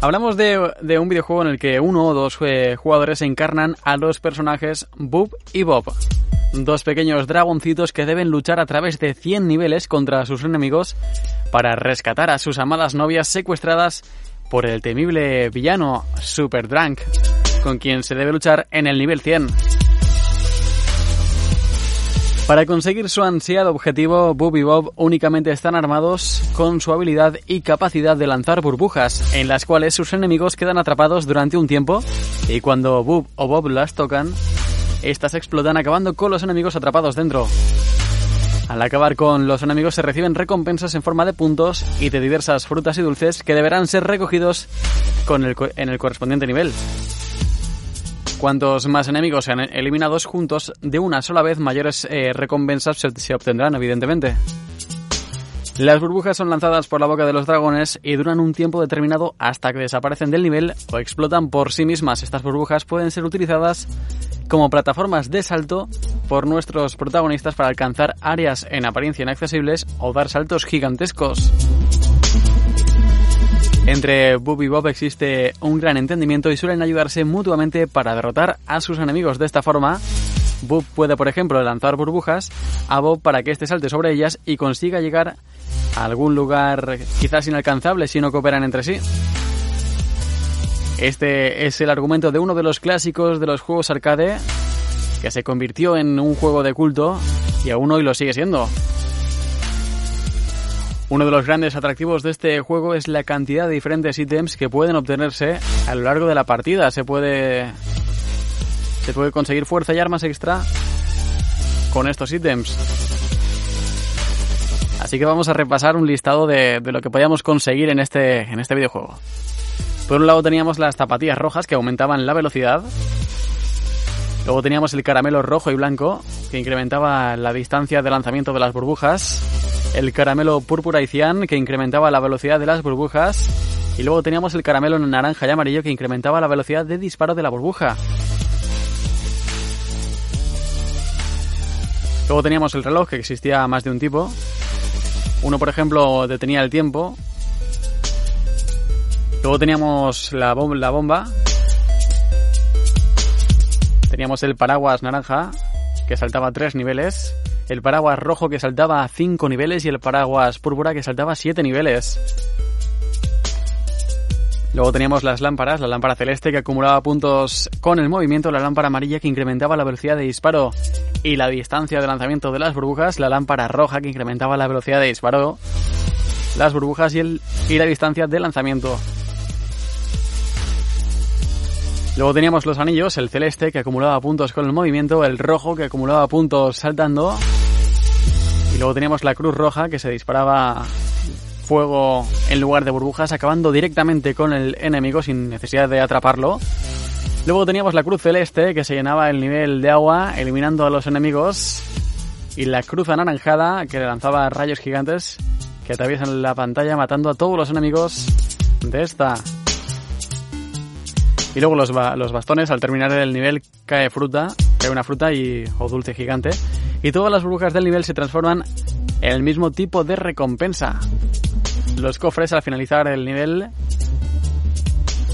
Hablamos de, un videojuego en el que uno o dos eh, jugadores encarnan a los personajes Boop y Bob dos pequeños dragoncitos que deben luchar a través de 100 niveles contra sus enemigos para rescatar a sus amadas novias secuestradas por el temible villano Super Drunk, con quien se debe luchar en el nivel 100. Para conseguir su ansiado objetivo, Bob y Bob únicamente están armados con su habilidad y capacidad de lanzar burbujas, en las cuales sus enemigos quedan atrapados durante un tiempo y cuando Bob o Bob las tocan, estas explotan acabando con los enemigos atrapados dentro. Al acabar con los enemigos se reciben recompensas en forma de puntos y de diversas frutas y dulces que deberán ser recogidos con el, en el correspondiente nivel. Cuantos más enemigos sean eliminados juntos de una sola vez, mayores eh, recompensas se, se obtendrán, evidentemente. Las burbujas son lanzadas por la boca de los dragones y duran un tiempo determinado hasta que desaparecen del nivel o explotan por sí mismas. Estas burbujas pueden ser utilizadas como plataformas de salto por nuestros protagonistas para alcanzar áreas en apariencia inaccesibles o dar saltos gigantescos. Entre Bob y Bob existe un gran entendimiento y suelen ayudarse mutuamente para derrotar a sus enemigos. De esta forma, Bob puede, por ejemplo, lanzar burbujas a Bob para que éste salte sobre ellas y consiga llegar a algún lugar quizás inalcanzable si no cooperan entre sí. Este es el argumento de uno de los clásicos de los juegos arcade que se convirtió en un juego de culto y aún hoy lo sigue siendo. Uno de los grandes atractivos de este juego es la cantidad de diferentes ítems que pueden obtenerse a lo largo de la partida. Se puede se puede conseguir fuerza y armas extra con estos ítems. Así que vamos a repasar un listado de, de, lo que podíamos conseguir en este, en este videojuego. Por un lado teníamos las zapatillas rojas que aumentaban la velocidad. Luego teníamos el caramelo rojo y blanco que incrementaba la distancia de lanzamiento de las burbujas. El caramelo púrpura y cian que incrementaba la velocidad de las burbujas. Y luego teníamos el caramelo naranja y amarillo que incrementaba la velocidad de disparo de la burbuja. Luego teníamos el reloj, que existía más de un tipo. Uno, por ejemplo, detenía el tiempo. Luego teníamos la, bom la bomba. Teníamos el paraguas naranja, que saltaba tres niveles. El paraguas rojo, que saltaba cinco niveles. Y el paraguas púrpura, que saltaba siete niveles. Luego teníamos las lámparas, la lámpara celeste que acumulaba puntos con el movimiento, la lámpara amarilla que incrementaba la velocidad de disparo y la distancia de lanzamiento de las burbujas, la lámpara roja que incrementaba la velocidad de disparo, las burbujas y, la distancia de lanzamiento. Luego teníamos los anillos, el celeste que acumulaba puntos con el movimiento, el rojo que acumulaba puntos saltando y luego teníamos la cruz roja que se disparaba fuego en lugar de burbujas, acabando directamente con el enemigo sin necesidad de atraparlo. Luego teníamos la cruz celeste que se llenaba el nivel de agua eliminando a los enemigos. Y la cruz anaranjada que lanzaba rayos gigantes que atraviesan la pantalla matando a todos los enemigos de esta. Y luego los, los bastones al terminar el nivel cae fruta, cae una fruta y, o dulce gigante. Y todas las burbujas del nivel se transforman en el mismo tipo de recompensa. Los cofres al finalizar el nivel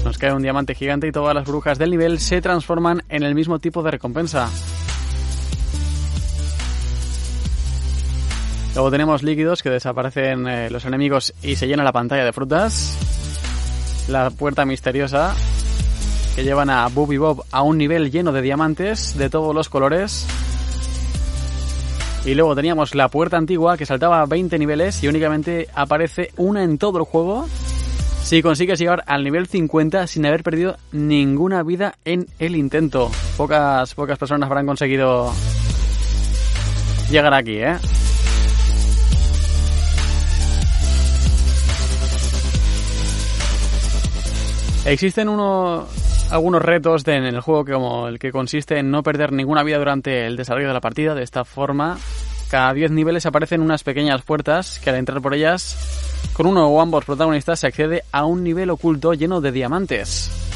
nos cae un diamante gigante y todas las brujas del nivel se transforman en el mismo tipo de recompensa. Luego tenemos líquidos que desaparecen eh, los enemigos y se llena la pantalla de frutas. La puerta misteriosa que llevan a Booby Bob a un nivel lleno de diamantes de todos los colores. Y luego teníamos la puerta antigua que saltaba 20 niveles y únicamente aparece una en todo el juego. Si consigues llegar al nivel 50 sin haber perdido ninguna vida en el intento. Pocas, pocas personas habrán conseguido llegar aquí, ¿eh? Existen uno, algunos retos en el juego como el que consiste en no perder ninguna vida durante el desarrollo de la partida. De esta forma, cada 10 niveles aparecen unas pequeñas puertas que al entrar por ellas, con uno o ambos protagonistas se accede a un nivel oculto lleno de diamantes.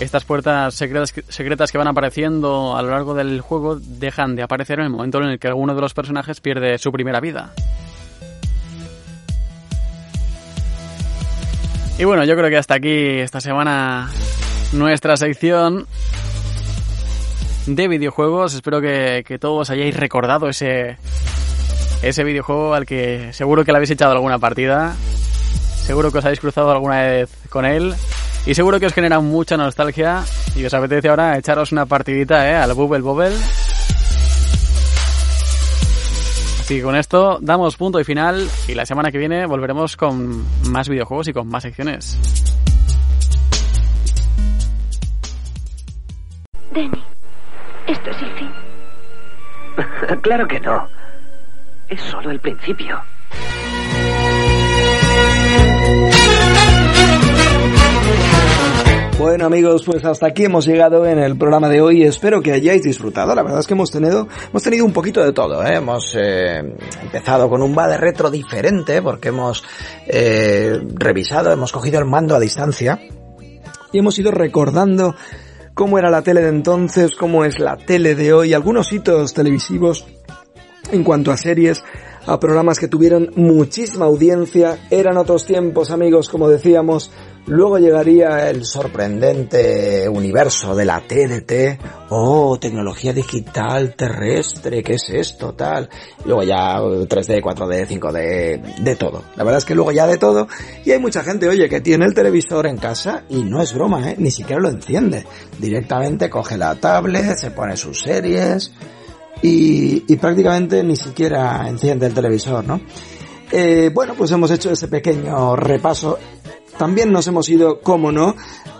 Estas puertas secretas, que van apareciendo a lo largo del juego dejan de aparecer en el momento en el que alguno de los personajes pierde su primera vida. Y bueno, yo creo que hasta aquí esta semana nuestra sección de videojuegos. Espero que, que todos hayáis recordado ese, ese videojuego al que seguro que le habéis echado alguna partida. Seguro que os habéis cruzado alguna vez con él. Y seguro que os genera mucha nostalgia y os apetece ahora echaros una partidita ¿eh? al Bubble Bobble. Así que con esto damos punto y final y la semana que viene volveremos con más videojuegos y con más secciones. Denny, esto es el fin. claro que no. Es solo el principio. Bueno amigos, pues hasta aquí hemos llegado en el programa de hoy. Espero que hayáis disfrutado. La verdad es que hemos tenido, hemos tenido un poquito de todo. ¿eh? Hemos eh, empezado con un va de retro diferente porque hemos eh, revisado, hemos cogido el mando a distancia y hemos ido recordando cómo era la tele de entonces, cómo es la tele de hoy, algunos hitos televisivos en cuanto a series, a programas que tuvieron muchísima audiencia. Eran otros tiempos, amigos, como decíamos. Luego llegaría el sorprendente universo de la TDT. Oh, tecnología digital terrestre, ¿qué es esto? Tal. Luego ya 3D, 4D, 5D, de todo. La verdad es que luego ya de todo. Y hay mucha gente, oye, que tiene el televisor en casa y no es broma, ¿eh? Ni siquiera lo enciende. Directamente coge la tablet, se pone sus series y, y prácticamente ni siquiera enciende el televisor, ¿no? Eh, bueno, pues hemos hecho ese pequeño repaso también nos hemos ido, como no,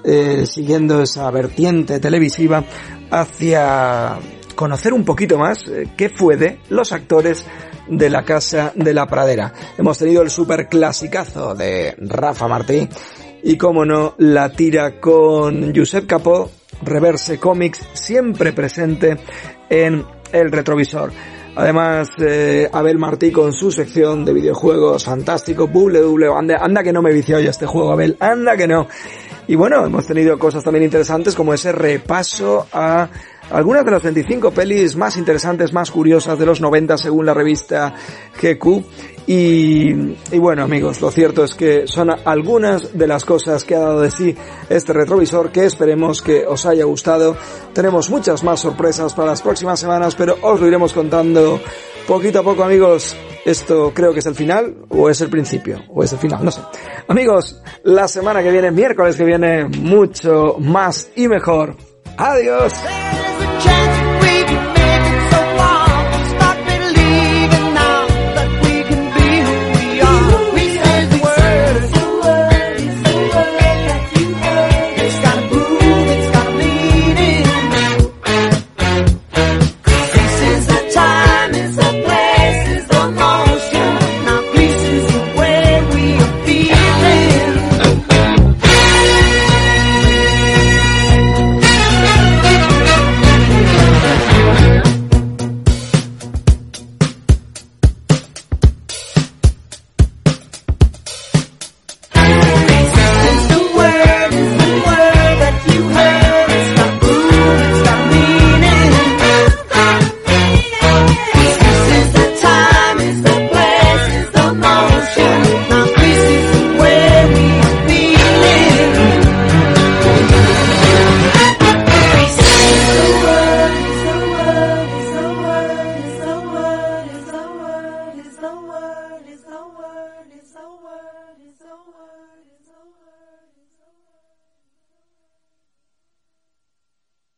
eh, siguiendo esa vertiente televisiva hacia conocer un poquito más eh, qué fue de los actores de la Casa de la Pradera. Hemos tenido el super clasicazo de Rafa Martí y, como no, la tira con Josep Capó, Reverse Comics, siempre presente en el retrovisor. Además, eh, Abel Martí con su sección de videojuegos fantástico, W, anda, anda que no me vicio yo este juego, Abel, anda que no. Y bueno, hemos tenido cosas también interesantes como ese repaso a algunas de las 25 pelis más interesantes, más curiosas de los 90 según la revista GQ. Y, y, bueno amigos, lo cierto es que son algunas de las cosas que ha dado de sí este retrovisor que esperemos que os haya gustado. Tenemos muchas más sorpresas para las próximas semanas, pero os lo iremos contando poquito a poco amigos. Esto creo que es el final o es el principio o es el final, no sé. Amigos, la semana que viene, miércoles que viene, mucho más y mejor. Adiós. can